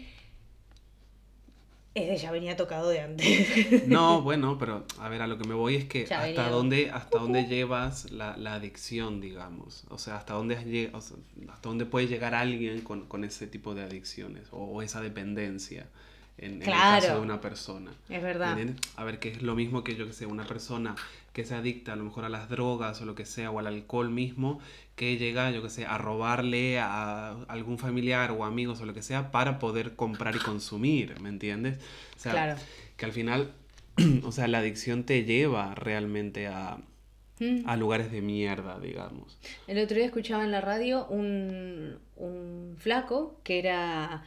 ese ya venía tocado de antes. No, bueno, pero a ver, a lo que me voy es que Ya hasta venía. dónde, hasta dónde llevas la, la adicción, digamos. O sea, hasta dónde, has lle- o sea, hasta dónde puede llegar alguien con, con ese tipo de adicciones o, o esa dependencia en, en el caso Claro. de una persona. Es verdad. A ver, que es lo mismo que yo que sé, una persona que se adicta a lo mejor a las drogas o lo que sea, o al alcohol mismo, que llega, yo que sé, a robarle a algún familiar o amigos o lo que sea para poder comprar y consumir, ¿me entiendes? O sea, Claro. que al final, o sea, la adicción te lleva realmente a, Mm. a lugares de mierda, digamos. El otro día escuchaba en la radio un, un flaco que era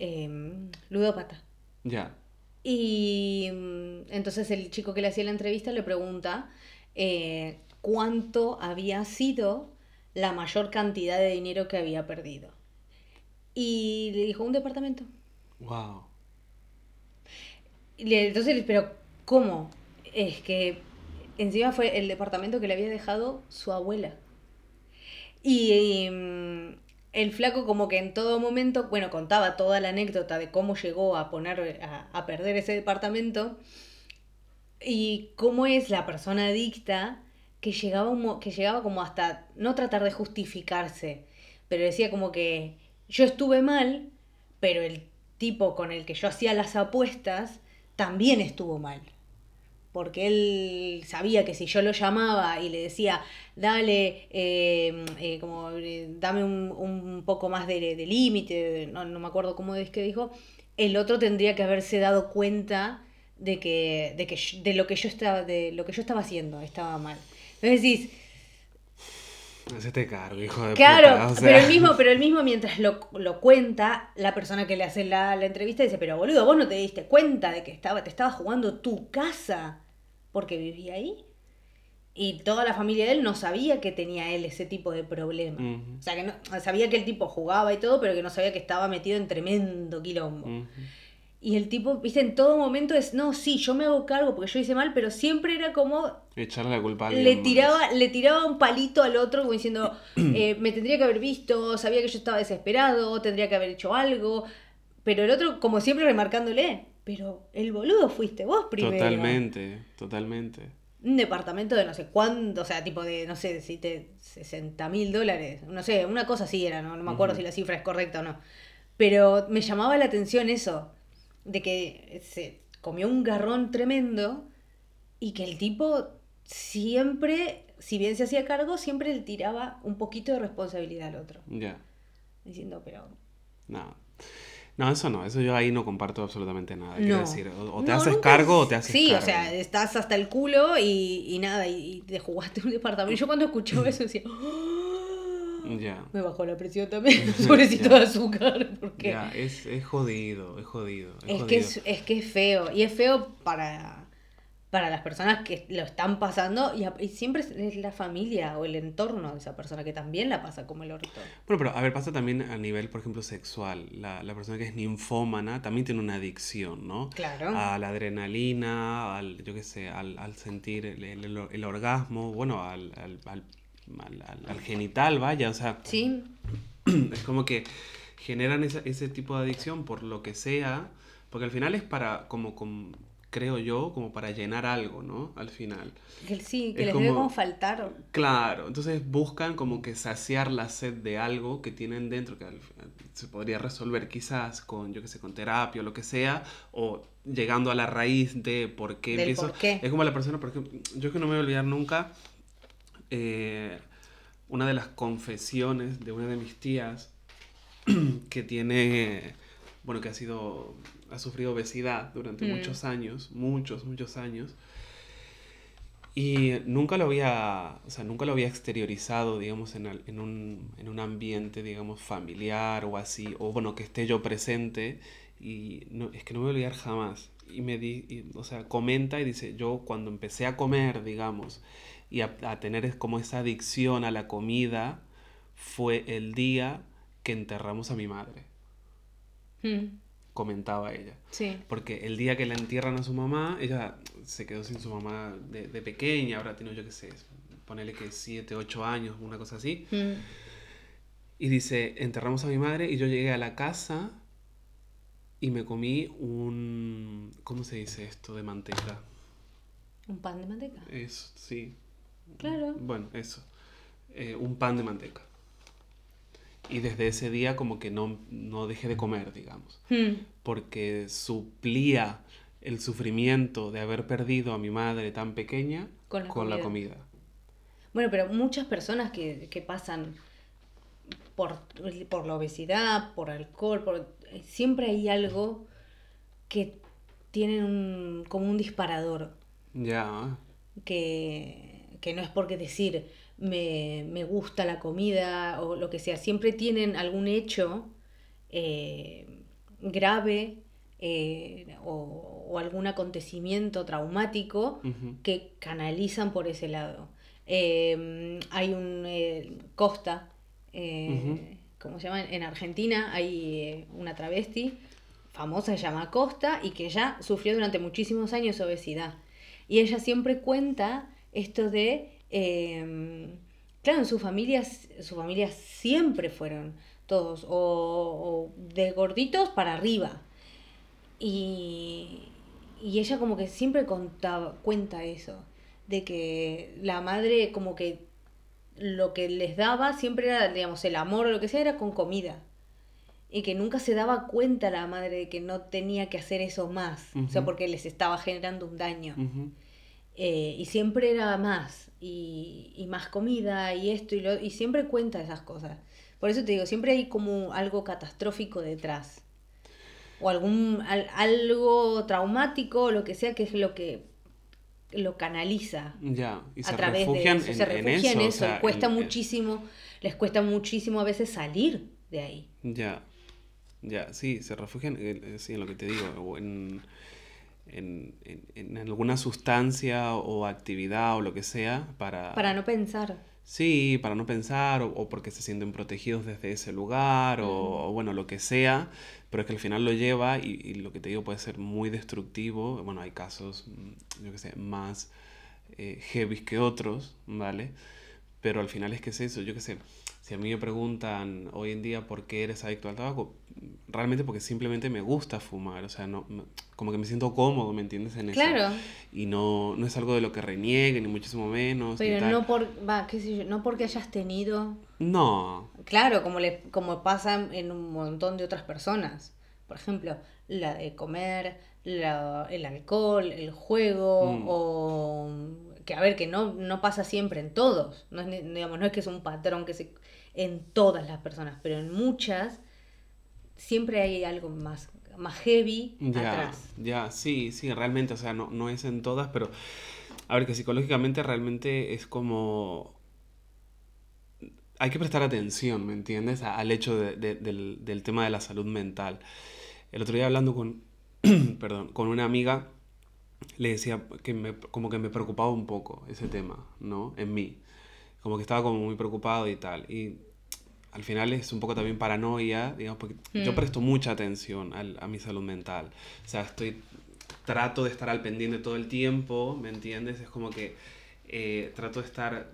em, ludópata. Ya. Y mm, entonces el chico que le hacía la entrevista le pregunta eh, cuánto había sido la mayor cantidad de dinero que había perdido. Y le dijo, un departamento. Wow. Y le- entonces, pero ¿cómo? Es que encima fue el departamento que le había dejado su abuela. Y mm, el flaco como que en todo momento, bueno, contaba toda la anécdota de cómo llegó a poner, a, a perder ese departamento y cómo es la persona adicta que llegaba, que llegaba como hasta no tratar de justificarse, pero decía como que yo estuve mal, pero el tipo con el que yo hacía las apuestas también estuvo mal. Porque él sabía que si yo lo llamaba y le decía, dale, eh, eh, como, eh, dame un, un, poco más de, de límite, no, no, me acuerdo cómo es que dijo, el otro tendría que haberse dado cuenta de que, de que de lo que yo estaba, de lo que yo estaba haciendo estaba mal. Entonces decís, Hacete cargo, hijo de claro, puta. pero el mismo, pero el mismo mientras lo, lo cuenta, la persona que le hace la, la, entrevista dice, pero boludo, vos no te diste cuenta de que estaba, te estaba jugando tu casa porque vivía ahí. Y toda la familia de él no sabía que tenía él ese tipo de problema. Uh -huh. O sea, que no, sabía que el tipo jugaba y todo, pero que no sabía que estaba metido en tremendo quilombo. Uh -huh. Y el tipo, viste, en todo momento es, no, sí, yo me hago cargo porque yo hice mal, pero siempre era como... Echarle la culpa a le tiraba, le tiraba un palito al otro como diciendo, eh, me tendría que haber visto, sabía que yo estaba desesperado, tendría que haber hecho algo. Pero el otro, como siempre, remarcándole, pero el boludo fuiste vos primero. Totalmente, totalmente. Un departamento de no sé cuánto, o sea, tipo de, no sé, si te 60 mil dólares, no sé, una cosa así era, no, no me acuerdo uh -huh. si la cifra es correcta o no. Pero me llamaba la atención eso de que se comió un garrón tremendo y que el tipo siempre, si bien se hacía cargo, siempre le tiraba un poquito de responsabilidad al otro. Ya. Yeah. Diciendo, pero... No. No, eso no, eso yo ahí no comparto absolutamente nada. No. Quiero decir, o, o te no, haces nunca... cargo o te haces sí, cargo. Sí, o sea, estás hasta el culo y, y nada, y, y, te jugaste un departamento. Yo cuando escuchaba eso decía, ¡Oh! Me bajó la presión también, pobrecito de azúcar. Porque... Es, es jodido, es jodido. Es, es que es, es, que es feo. Y es feo para, para las personas que lo están pasando. Y, y, siempre es la familia o el entorno de esa persona que también la pasa como el orto. Bueno, pero a ver, pasa también a nivel, por ejemplo, sexual. La, la persona que es ninfómana también tiene una adicción, ¿no? Claro. A la adrenalina, al, yo qué sé, al, al sentir el, el, el, orgasmo, bueno, al, al, al al, al, al, genital, vaya, o sea. Sí. Es como que generan esa, ese tipo de adicción por lo que sea, porque al final es para, como, como creo yo, como para llenar algo, ¿no? Al final. Sí, que es les como, debe como faltar. Claro, entonces buscan como que saciar la sed de algo que tienen dentro, que al final se podría resolver quizás con, yo qué sé, con terapia o lo que sea, o llegando a la raíz de por qué Del empiezo. Por qué. Es como la persona, por ejemplo, yo que no me voy a olvidar nunca eh, una de las confesiones de una de mis tías que tiene, bueno, que ha sido, ha sufrido obesidad durante mm. muchos años, muchos, muchos años. Y nunca lo había, o sea, nunca lo había exteriorizado, digamos, en, en, un, en un ambiente, digamos, familiar o así, o bueno, que esté yo presente. Y no, es que no me voy a olvidar jamás. Y me di, y, o sea, comenta y dice, yo cuando empecé a comer, digamos, y a, a, tener como esa adicción a la comida fue el día que enterramos a mi madre. Mm. Comentaba ella. Sí. Porque el día que la entierran a su mamá, ella se quedó sin su mamá de, de pequeña, ahora tiene yo qué sé, ponele que 7, 8 años, una cosa así. Mm. Y dice, enterramos a mi madre y yo llegué a la casa y me comí un... ¿Cómo se dice esto de manteca? ¿Un pan de manteca? Eso, sí. Claro. Bueno, eso. Eh, un pan de manteca. Y desde ese día como que no, no dejé de comer, digamos. Hmm. Porque suplía el sufrimiento de haber perdido a mi madre tan pequeña con la, con comida. la comida. Bueno, pero muchas personas que, que pasan por, por, la obesidad, por alcohol, por, siempre hay algo que tienen un, como un disparador. Ya. Que, que no es porque decir me, me, gusta la comida o lo que sea, siempre tienen algún hecho eh, grave eh, o, o, algún acontecimiento traumático uh -huh. que canalizan por ese lado. Eh, hay un Costa, uh -huh. ¿cómo se llama? En Argentina hay una travesti famosa, se llama Costa, y que ella sufrió durante muchísimos años obesidad. Y ella siempre cuenta esto de, eh, claro, en su familia, su familia siempre fueron todos, o, o, de gorditos para arriba. Y, y ella como que siempre contaba, cuenta eso, de que la madre como que lo que les daba siempre era, digamos, el amor o lo que sea, era con comida. Y que nunca se daba cuenta la madre de que no tenía que hacer eso más. Uh -huh. O sea, porque les estaba generando un daño. Uh -huh. Eh, y siempre era más, y, y, más comida, y esto, y, lo, y siempre cuenta esas cosas. Por eso te digo, siempre hay como algo catastrófico detrás. O algún algo traumático, lo que sea, que es lo que lo canaliza ya, y se a través refugian de eso. en, se refugian en en eso. eso. o sea, cuesta en- muchísimo, les cuesta muchísimo a veces salir de ahí. Ya, ya, sí, se refugian eh, sí, en lo que te digo, o en, en, en- en alguna sustancia o actividad o lo que sea para... Para no pensar. Sí, para no pensar, o, o porque se sienten protegidos desde ese lugar, o, o bueno, lo que sea, pero es que al final lo lleva y, y lo que te digo puede ser muy destructivo. Bueno, hay casos, mm, yo qué sé, más eh, heavy que otros, ¿vale? Pero al final es que es eso, yo qué sé, si a mí me preguntan hoy en día por qué eres adicto al tabaco, realmente porque simplemente me gusta fumar, o sea, no, como que me siento cómodo, ¿me entiendes? En eso. Claro, Y no, no es algo de lo que reniegue, ni muchísimo menos. pero no por, va, qué sé yo, no porque hayas tenido, No, claro, como le, como pasa en un montón de otras personas. Por ejemplo, la de comer, la- el alcohol, el juego, Mm. o que a ver, que no, no pasa siempre en todos. No es, digamos, no es que es un patrón que se en todas las personas, pero en muchas siempre hay algo más, más heavy Ya, atrás. ya, sí, sí, realmente, o sea, no, no es en todas, pero a ver, que psicológicamente realmente es como... Hay que prestar atención, ¿me entiendes? Al hecho de- de- del, del tema de la salud mental. El otro día hablando con, perdón, con una amiga, le decía que me, como que me preocupaba un poco ese tema, ¿no? En mí. Como que estaba como muy preocupado y tal. Y al final es un poco también paranoia, digamos, porque yo Mm. presto mucha atención al- a mi salud mental. O sea, estoy, trato de estar al pendiente todo el tiempo, ¿me entiendes? Es como que eh, trato de estar...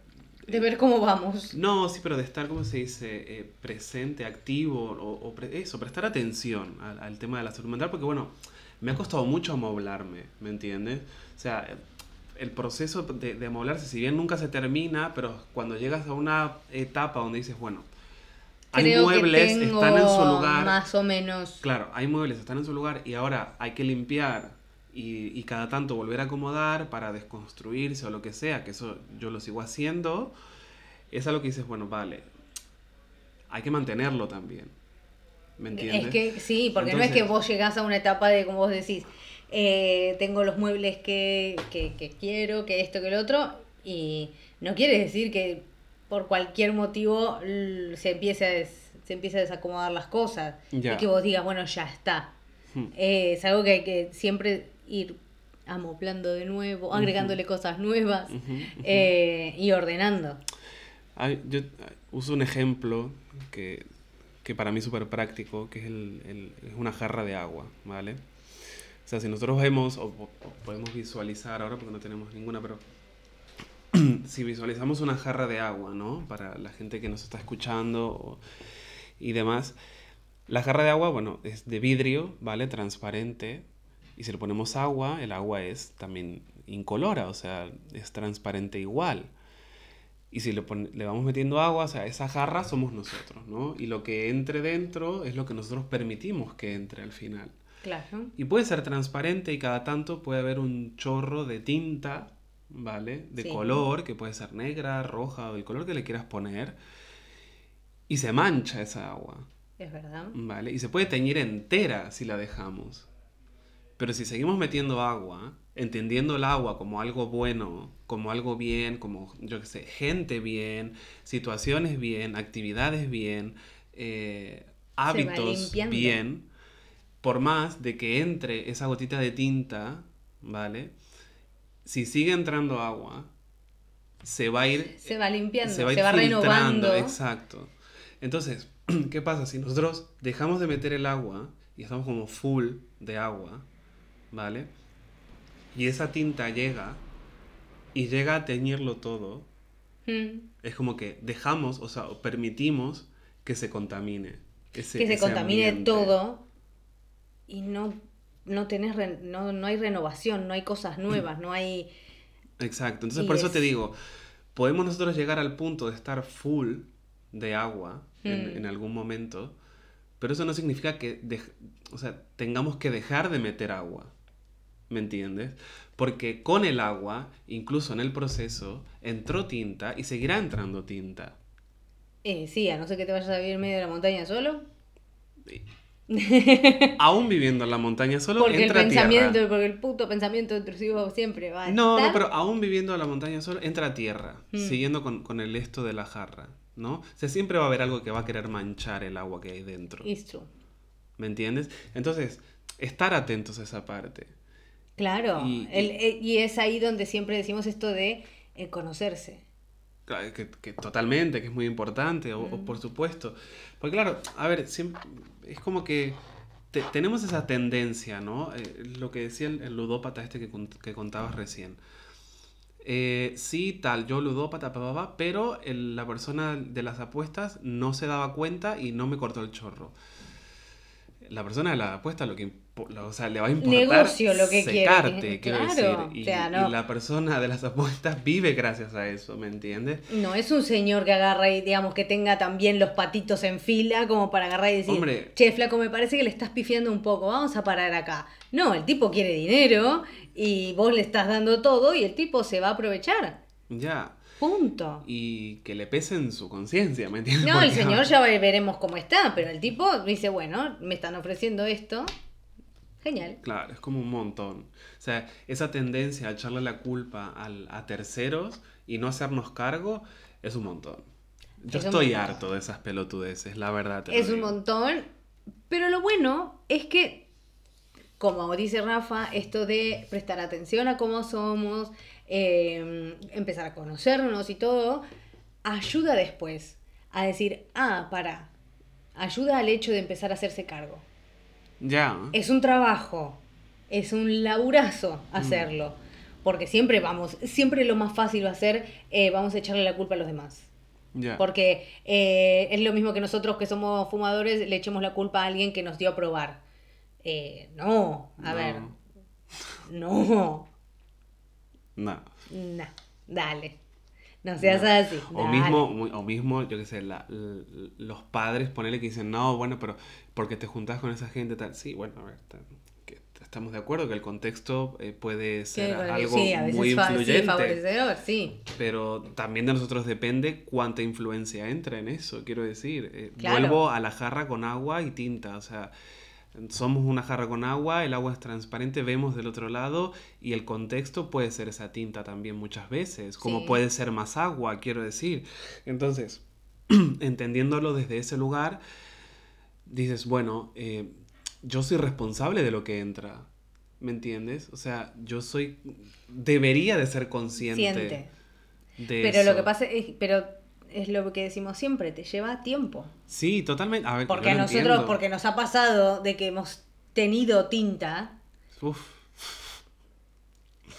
De ver cómo vamos. No, sí, pero de estar, ¿cómo se dice? Eh, presente, activo, o, o pre- eso, prestar atención al, al tema de la salud mental, porque bueno, me ha costado mucho amoblarme, ¿me entiendes? O sea, eh, el proceso de, de amoblarse, si bien nunca se termina, pero cuando llegas a una etapa donde dices, bueno, hay muebles, que están en su lugar, Más o menos. Claro, hay muebles, están en su lugar y ahora hay que limpiar y, y cada tanto volver a acomodar para desconstruirse o lo que sea, que eso yo lo sigo haciendo, es algo que dices, bueno, vale, hay que mantenerlo también. ¿Me entiendes? Es que sí, porque no es que vos llegás a una etapa de, como vos decís, eh, tengo los muebles que, que, que quiero, que esto, que lo otro, y no quiere decir que por cualquier motivo se empiece a, des- se empiece a desacomodar las cosas y que vos digas, bueno, ya está. Hmm. Eh, es algo que hay que siempre ir amoplando de nuevo, agregándole cosas nuevas eh, y ordenando. Ay, yo uso un ejemplo que, que para mí es súper práctico, que es, el, el- es una jarra de agua, ¿vale? O sea, si nosotros vemos, o, podemos visualizar ahora porque no tenemos ninguna, pero si visualizamos una jarra de agua, ¿no? Para la gente que nos está escuchando y demás, la jarra de agua, bueno, es de vidrio, ¿vale? Transparente. Y si le ponemos agua, el agua es también incolora, o sea, es transparente igual. Y si le, le vamos metiendo agua, o sea, esa jarra somos nosotros, ¿no? Y lo que entre dentro es lo que nosotros permitimos que entre al final. Claro. Y puede ser transparente y cada tanto puede haber un chorro de tinta, ¿vale? De Sí. color, que puede ser negra, roja o el color que le quieras poner. Y se mancha esa agua, Es verdad. ¿vale? Y se puede teñir entera si la dejamos. Pero si seguimos metiendo agua, entendiendo el agua como algo bueno, como algo bien, como, yo qué sé, gente bien, situaciones bien, actividades bien, eh, hábitos bien, por más de que entre esa gotita de tinta, ¿vale? Si sigue entrando agua, se va a ir Se va limpiando, se se va, va, a ir filtrando, renovando. Exacto. Entonces, ¿qué pasa? Si nosotros dejamos de meter el agua y estamos como full de agua, ¿vale? Y esa tinta llega y llega a teñirlo todo, Mm. es como que dejamos, o sea, permitimos que se contamine. ese- que se ese contamine ambiente. todo y no, no tenés re- no, no hay renovación, no hay cosas nuevas, no hay Exacto. Entonces, Y por eso es- te digo, podemos nosotros llegar al punto de estar full de agua en, Mm. en algún momento, pero eso no significa que, o sea, tengamos que dejar de meter agua. ¿Me entiendes? Porque con el agua, incluso en el proceso, entró tinta y seguirá entrando tinta. Eh, sí, a no ser que te vayas a vivir en medio de la montaña solo. Aún viviendo en la montaña solo Porque el entra pensamiento, tierra. porque el puto pensamiento intrusivo siempre va a No, estar. no, pero aún viviendo en la montaña solo entra tierra, Mm. siguiendo con, con el esto de la jarra, ¿no? O sea, siempre va a haber algo que va a querer manchar el agua que hay dentro. It's true. ¿Me entiendes? Entonces, estar atentos a esa parte. Claro, Y- el- eh, y es ahí donde siempre decimos esto de eh, conocerse. Que, que totalmente, que es muy importante, o, o por supuesto. Porque claro, a ver, siempre, es como que te- tenemos esa tendencia, ¿no? Eh, lo que decía el, el ludópata este que, que contabas recién. Eh, sí, tal, yo ludópata, pa, pa, pa, pero el- la persona de las apuestas no se daba cuenta y no me cortó el chorro. La persona de la apuesta lo que lo- o sea, le va a importar Negocio lo que quiere, secarte, quiero decir. Y, la persona de las apuestas vive gracias a eso, ¿me entiendes? No es un señor que agarra y digamos que tenga también los patitos en fila como para agarrar y decir, Hombre. che, flaco, me parece que le estás pifiando un poco, vamos a parar acá. No, el tipo quiere dinero y vos le estás dando todo y el tipo se va a aprovechar. Ya. Punto. Y que le pese en su conciencia, ¿me entiendes? No, el señor ya ve- veremos cómo está, pero el tipo dice, bueno, me están ofreciendo esto. Genial. Claro, es como un montón. O sea, esa tendencia a echarle la culpa al- a terceros y no hacernos cargo es un montón. Yo Es estoy montón. harto de esas pelotudeces, la verdad. te Es un montón. Pero lo bueno es que, como dice Rafa, esto de prestar atención a cómo somos, eh, empezar a conocernos y todo, ayuda después a decir, ah, para, ayuda al hecho de empezar a hacerse cargo. Ya. Es un trabajo, es un laburazo hacerlo, porque siempre vamos, siempre lo más fácil va a ser, eh, vamos a echarle la culpa a los demás. Ya. Porque eh, es lo mismo que nosotros que somos fumadores le echemos la culpa a alguien que nos dio a probar. Eh, no, a No. ver. No, No. no, dale. No seas No. así. O mismo, o mismo, yo qué sé, la- los padres, ponele que dicen, no, bueno, pero porque te juntás con esa gente, tal. Sí, bueno, a ver, estamos de acuerdo que el contexto eh, puede ser algo sí, a veces muy fa- sí, influyente. favorecedor, sí. Pero también de nosotros depende cuánta influencia entra en eso, quiero decir. Eh, Claro. Vuelvo a la jarra con agua y tinta, o sea, somos una jarra con agua, el agua es transparente, vemos del otro lado y el contexto puede ser esa tinta también muchas veces, como Sí. puede ser más agua, quiero decir. Entonces, entendiéndolo desde ese lugar, dices, bueno, eh, yo soy responsable de lo que entra. ¿Me entiendes? O sea, yo soy. Debería de ser consciente. Siente. de Pero lo que pasa es, pero es lo que decimos siempre, te lleva tiempo. Sí, totalmente. A ver, Porque a nosotros, entiendo. porque nos ha pasado de que hemos tenido tinta Uf,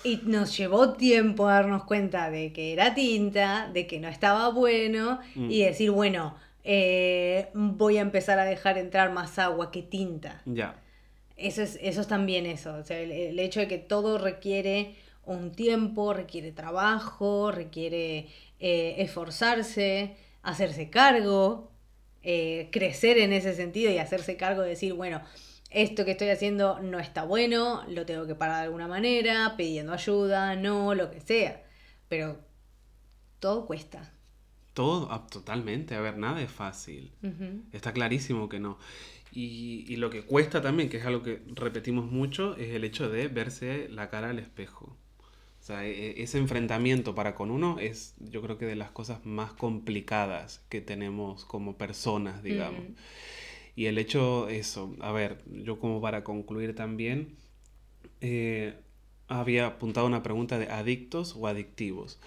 y nos llevó tiempo darnos cuenta de que era tinta, de que no estaba bueno Mm. y decir, bueno, eh, voy a empezar a dejar entrar más agua que tinta. ya. Eso es, eso es también eso. O sea, el, el hecho de que todo requiere un tiempo, requiere trabajo, requiere eh, esforzarse, hacerse cargo, eh, crecer en ese sentido y hacerse cargo de decir, bueno, esto que estoy haciendo no está bueno, lo tengo que parar de alguna manera, pidiendo ayuda, no, lo que sea. Pero todo cuesta. Todo, ah, totalmente. A ver, nada es fácil. Está clarísimo que no. Y, y lo que cuesta también, que es algo que repetimos mucho, es el hecho de verse la cara al espejo. Sea, e- e- ese enfrentamiento para con uno es, yo creo que de las cosas más complicadas que tenemos como personas, digamos. Mm. Y el hecho, eso, a ver, yo como para concluir también, eh, había apuntado una pregunta de adictos o adictivos.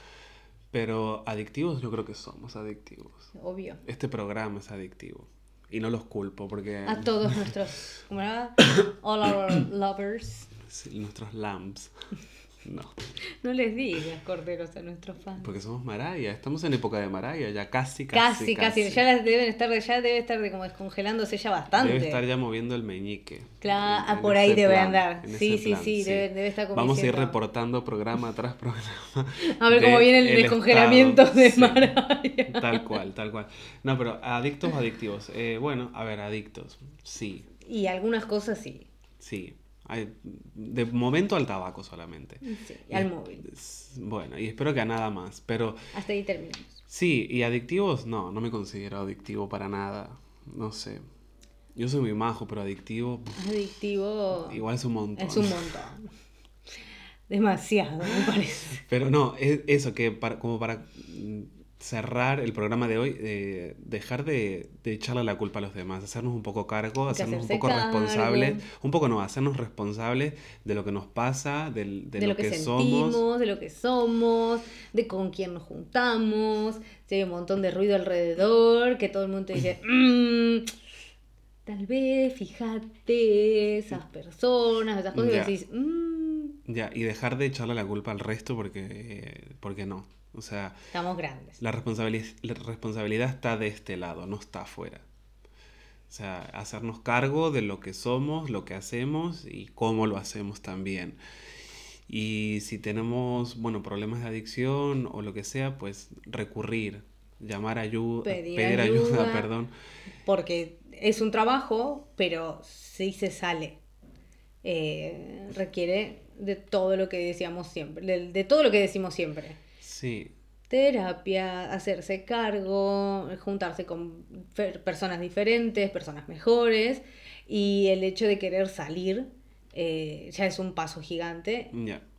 Pero adictivos yo creo que somos adictivos. Obvio. Este programa es adictivo. Y no los culpo porque A todos nuestros, ¿cómo era? All our lovers. sí, nuestros lamps. No, No les digas corderos a nuestros fans. porque somos Maraya. Estamos en época de Maraya, ya casi, Casi, casi. casi, Ya las deben estar, ya debe estar de como descongelándose ya bastante. Debe estar ya moviendo el meñique. Claro, En- ah, en por ahí debe plan, andar. Sí, sí, plan, sí, debe- debe estar como Vamos a ir reportando programa tras programa. A ver cómo viene el el descongelamiento estado, de sí. Maraya. Tal cual, tal cual. No, pero adictos o adictivos. Eh, bueno, a ver, adictos. Sí, Y algunas cosas sí. sí. De momento al tabaco solamente. Sí, Y al móvil. Bueno, y espero que a nada más. Pero Hasta ahí terminamos. sí, y adictivos, no, no me considero adictivo para nada. No sé. Yo soy muy majo, pero adictivo, Adictivo igual es un montón. es un montón. Demasiado, me parece. Pero no, es eso, que para, como para mm, cerrar el programa de hoy, eh, dejar de, de echarle la culpa a los demás, hacernos un poco cargo, hacernos un poco cargo. responsables, un poco no, hacernos responsables de lo que nos pasa, del- de, de, lo, lo que, que, sentimos, somos. de lo que somos, de con quién nos juntamos, si hay un montón de ruido alrededor, que todo el mundo dice, "Mm, tal vez, fíjate, esas personas, esas cosas, y decís, "Mm, Ya, y dejar de echarle la culpa al resto porque, porque no. O sea, estamos grandes. la responsabilidad, la responsabilidad está de este lado, no está afuera. O sea, hacernos cargo de lo que somos, lo que hacemos y cómo lo hacemos también. Y si tenemos, bueno, problemas de adicción o lo que sea, pues recurrir, llamar ayuda, Pedir pedir, ayuda, ayuda. perdón. Porque es un trabajo, pero sí se sale. Eh, requiere de todo lo que decíamos siempre, de, de todo lo que decimos siempre. Sí, Terapia, hacerse cargo, juntarse con personas diferentes, personas mejores, y el hecho de querer salir eh, ya es un paso gigante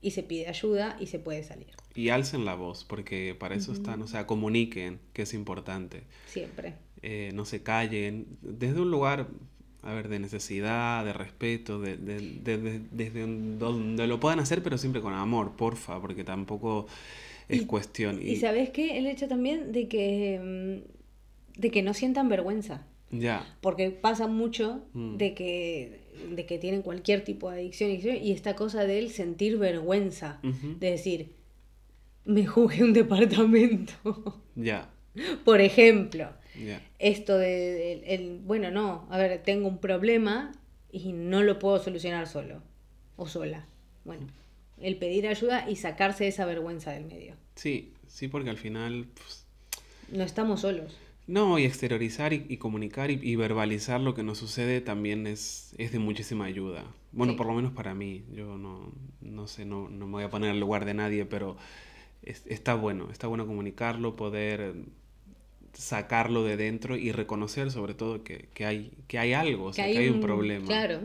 y se pide ayuda y se puede salir, Y alcen la voz, porque para eso están, o sea, comuniquen, que es importante. siempre. eh, no se callen, desde un lugar, a ver, de necesidad, de respeto, de, de- de- de- desde un- donde lo puedan hacer, pero siempre con amor, porfa, porque tampoco es Y- cuestión. Y sabes qué, el hecho también de que, mm, de que no sientan vergüenza. ya, Porque pasa mucho Mm. de, que, de que tienen cualquier tipo de adicción y esta cosa del sentir vergüenza. De decir, me jugué un departamento. ya, Por ejemplo, ya, esto de, de- el, bueno, no, a ver, tengo un problema y no lo puedo solucionar solo o sola. Bueno, el pedir ayuda y sacarse esa vergüenza del medio. sí, sí, porque al final, pues, No estamos solos. no, y exteriorizar y, y comunicar y, y verbalizar lo que nos sucede también es, es de muchísima ayuda. Bueno, Sí. por lo menos para mí, yo no, no sé, no, no me voy a poner en el lugar de nadie, pero es- está bueno, está bueno comunicarlo, poder sacarlo de dentro y reconocer sobre todo que, que hay, que hay algo, o sea, que hay, un, problema. Claro.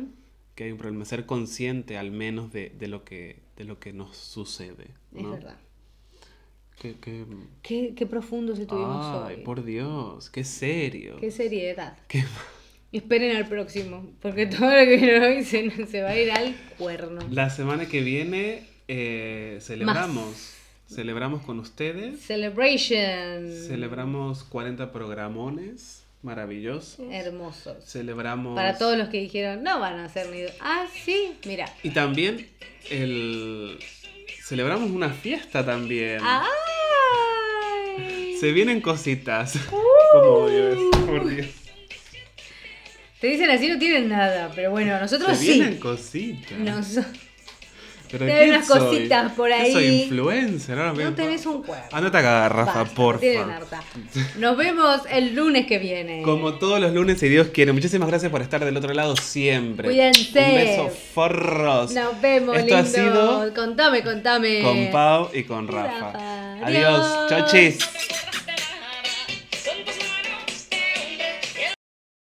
Que hay un problema, ser consciente al menos de, de lo, que, de lo que nos sucede. Es ¿no? verdad. Qué, qué- Qué, qué profundos estuvimos Ay, hoy. por Dios, qué serio. Qué seriedad. Qué- Esperen al próximo, porque todo lo que vieron hoy se, se va a ir al cuerno. La semana que viene eh, celebramos, celebramos con ustedes, Celebration. celebramos 40 programones maravillosos, Hermosos. celebramos... Para todos los que dijeron, no van a hacer ni... Ah, sí, mira. Y también el... Celebramos una fiesta también. ¡Ay! Uh. Se vienen cositas. Como odio eso, por Dios. Te dicen así, no tienen nada, pero bueno, nosotros Se sí. vienen cositas. Nos- Pero Te ¿qué ven unas soy? cositas por ¿Qué soy ahí. influencer? No me- tenés un cuerpo. Andate a cagar, Rafa, tienen harta. Nos vemos el lunes que viene. Como todos los lunes, si Dios quiere. Muchísimas gracias por estar del otro lado siempre. Cuídense. Un beso forros. Nos vemos, Esto ha lindo. sido Contame, contame. con Pau y con Rafa. Rafa. Adiós. Adiós. Chau, chis.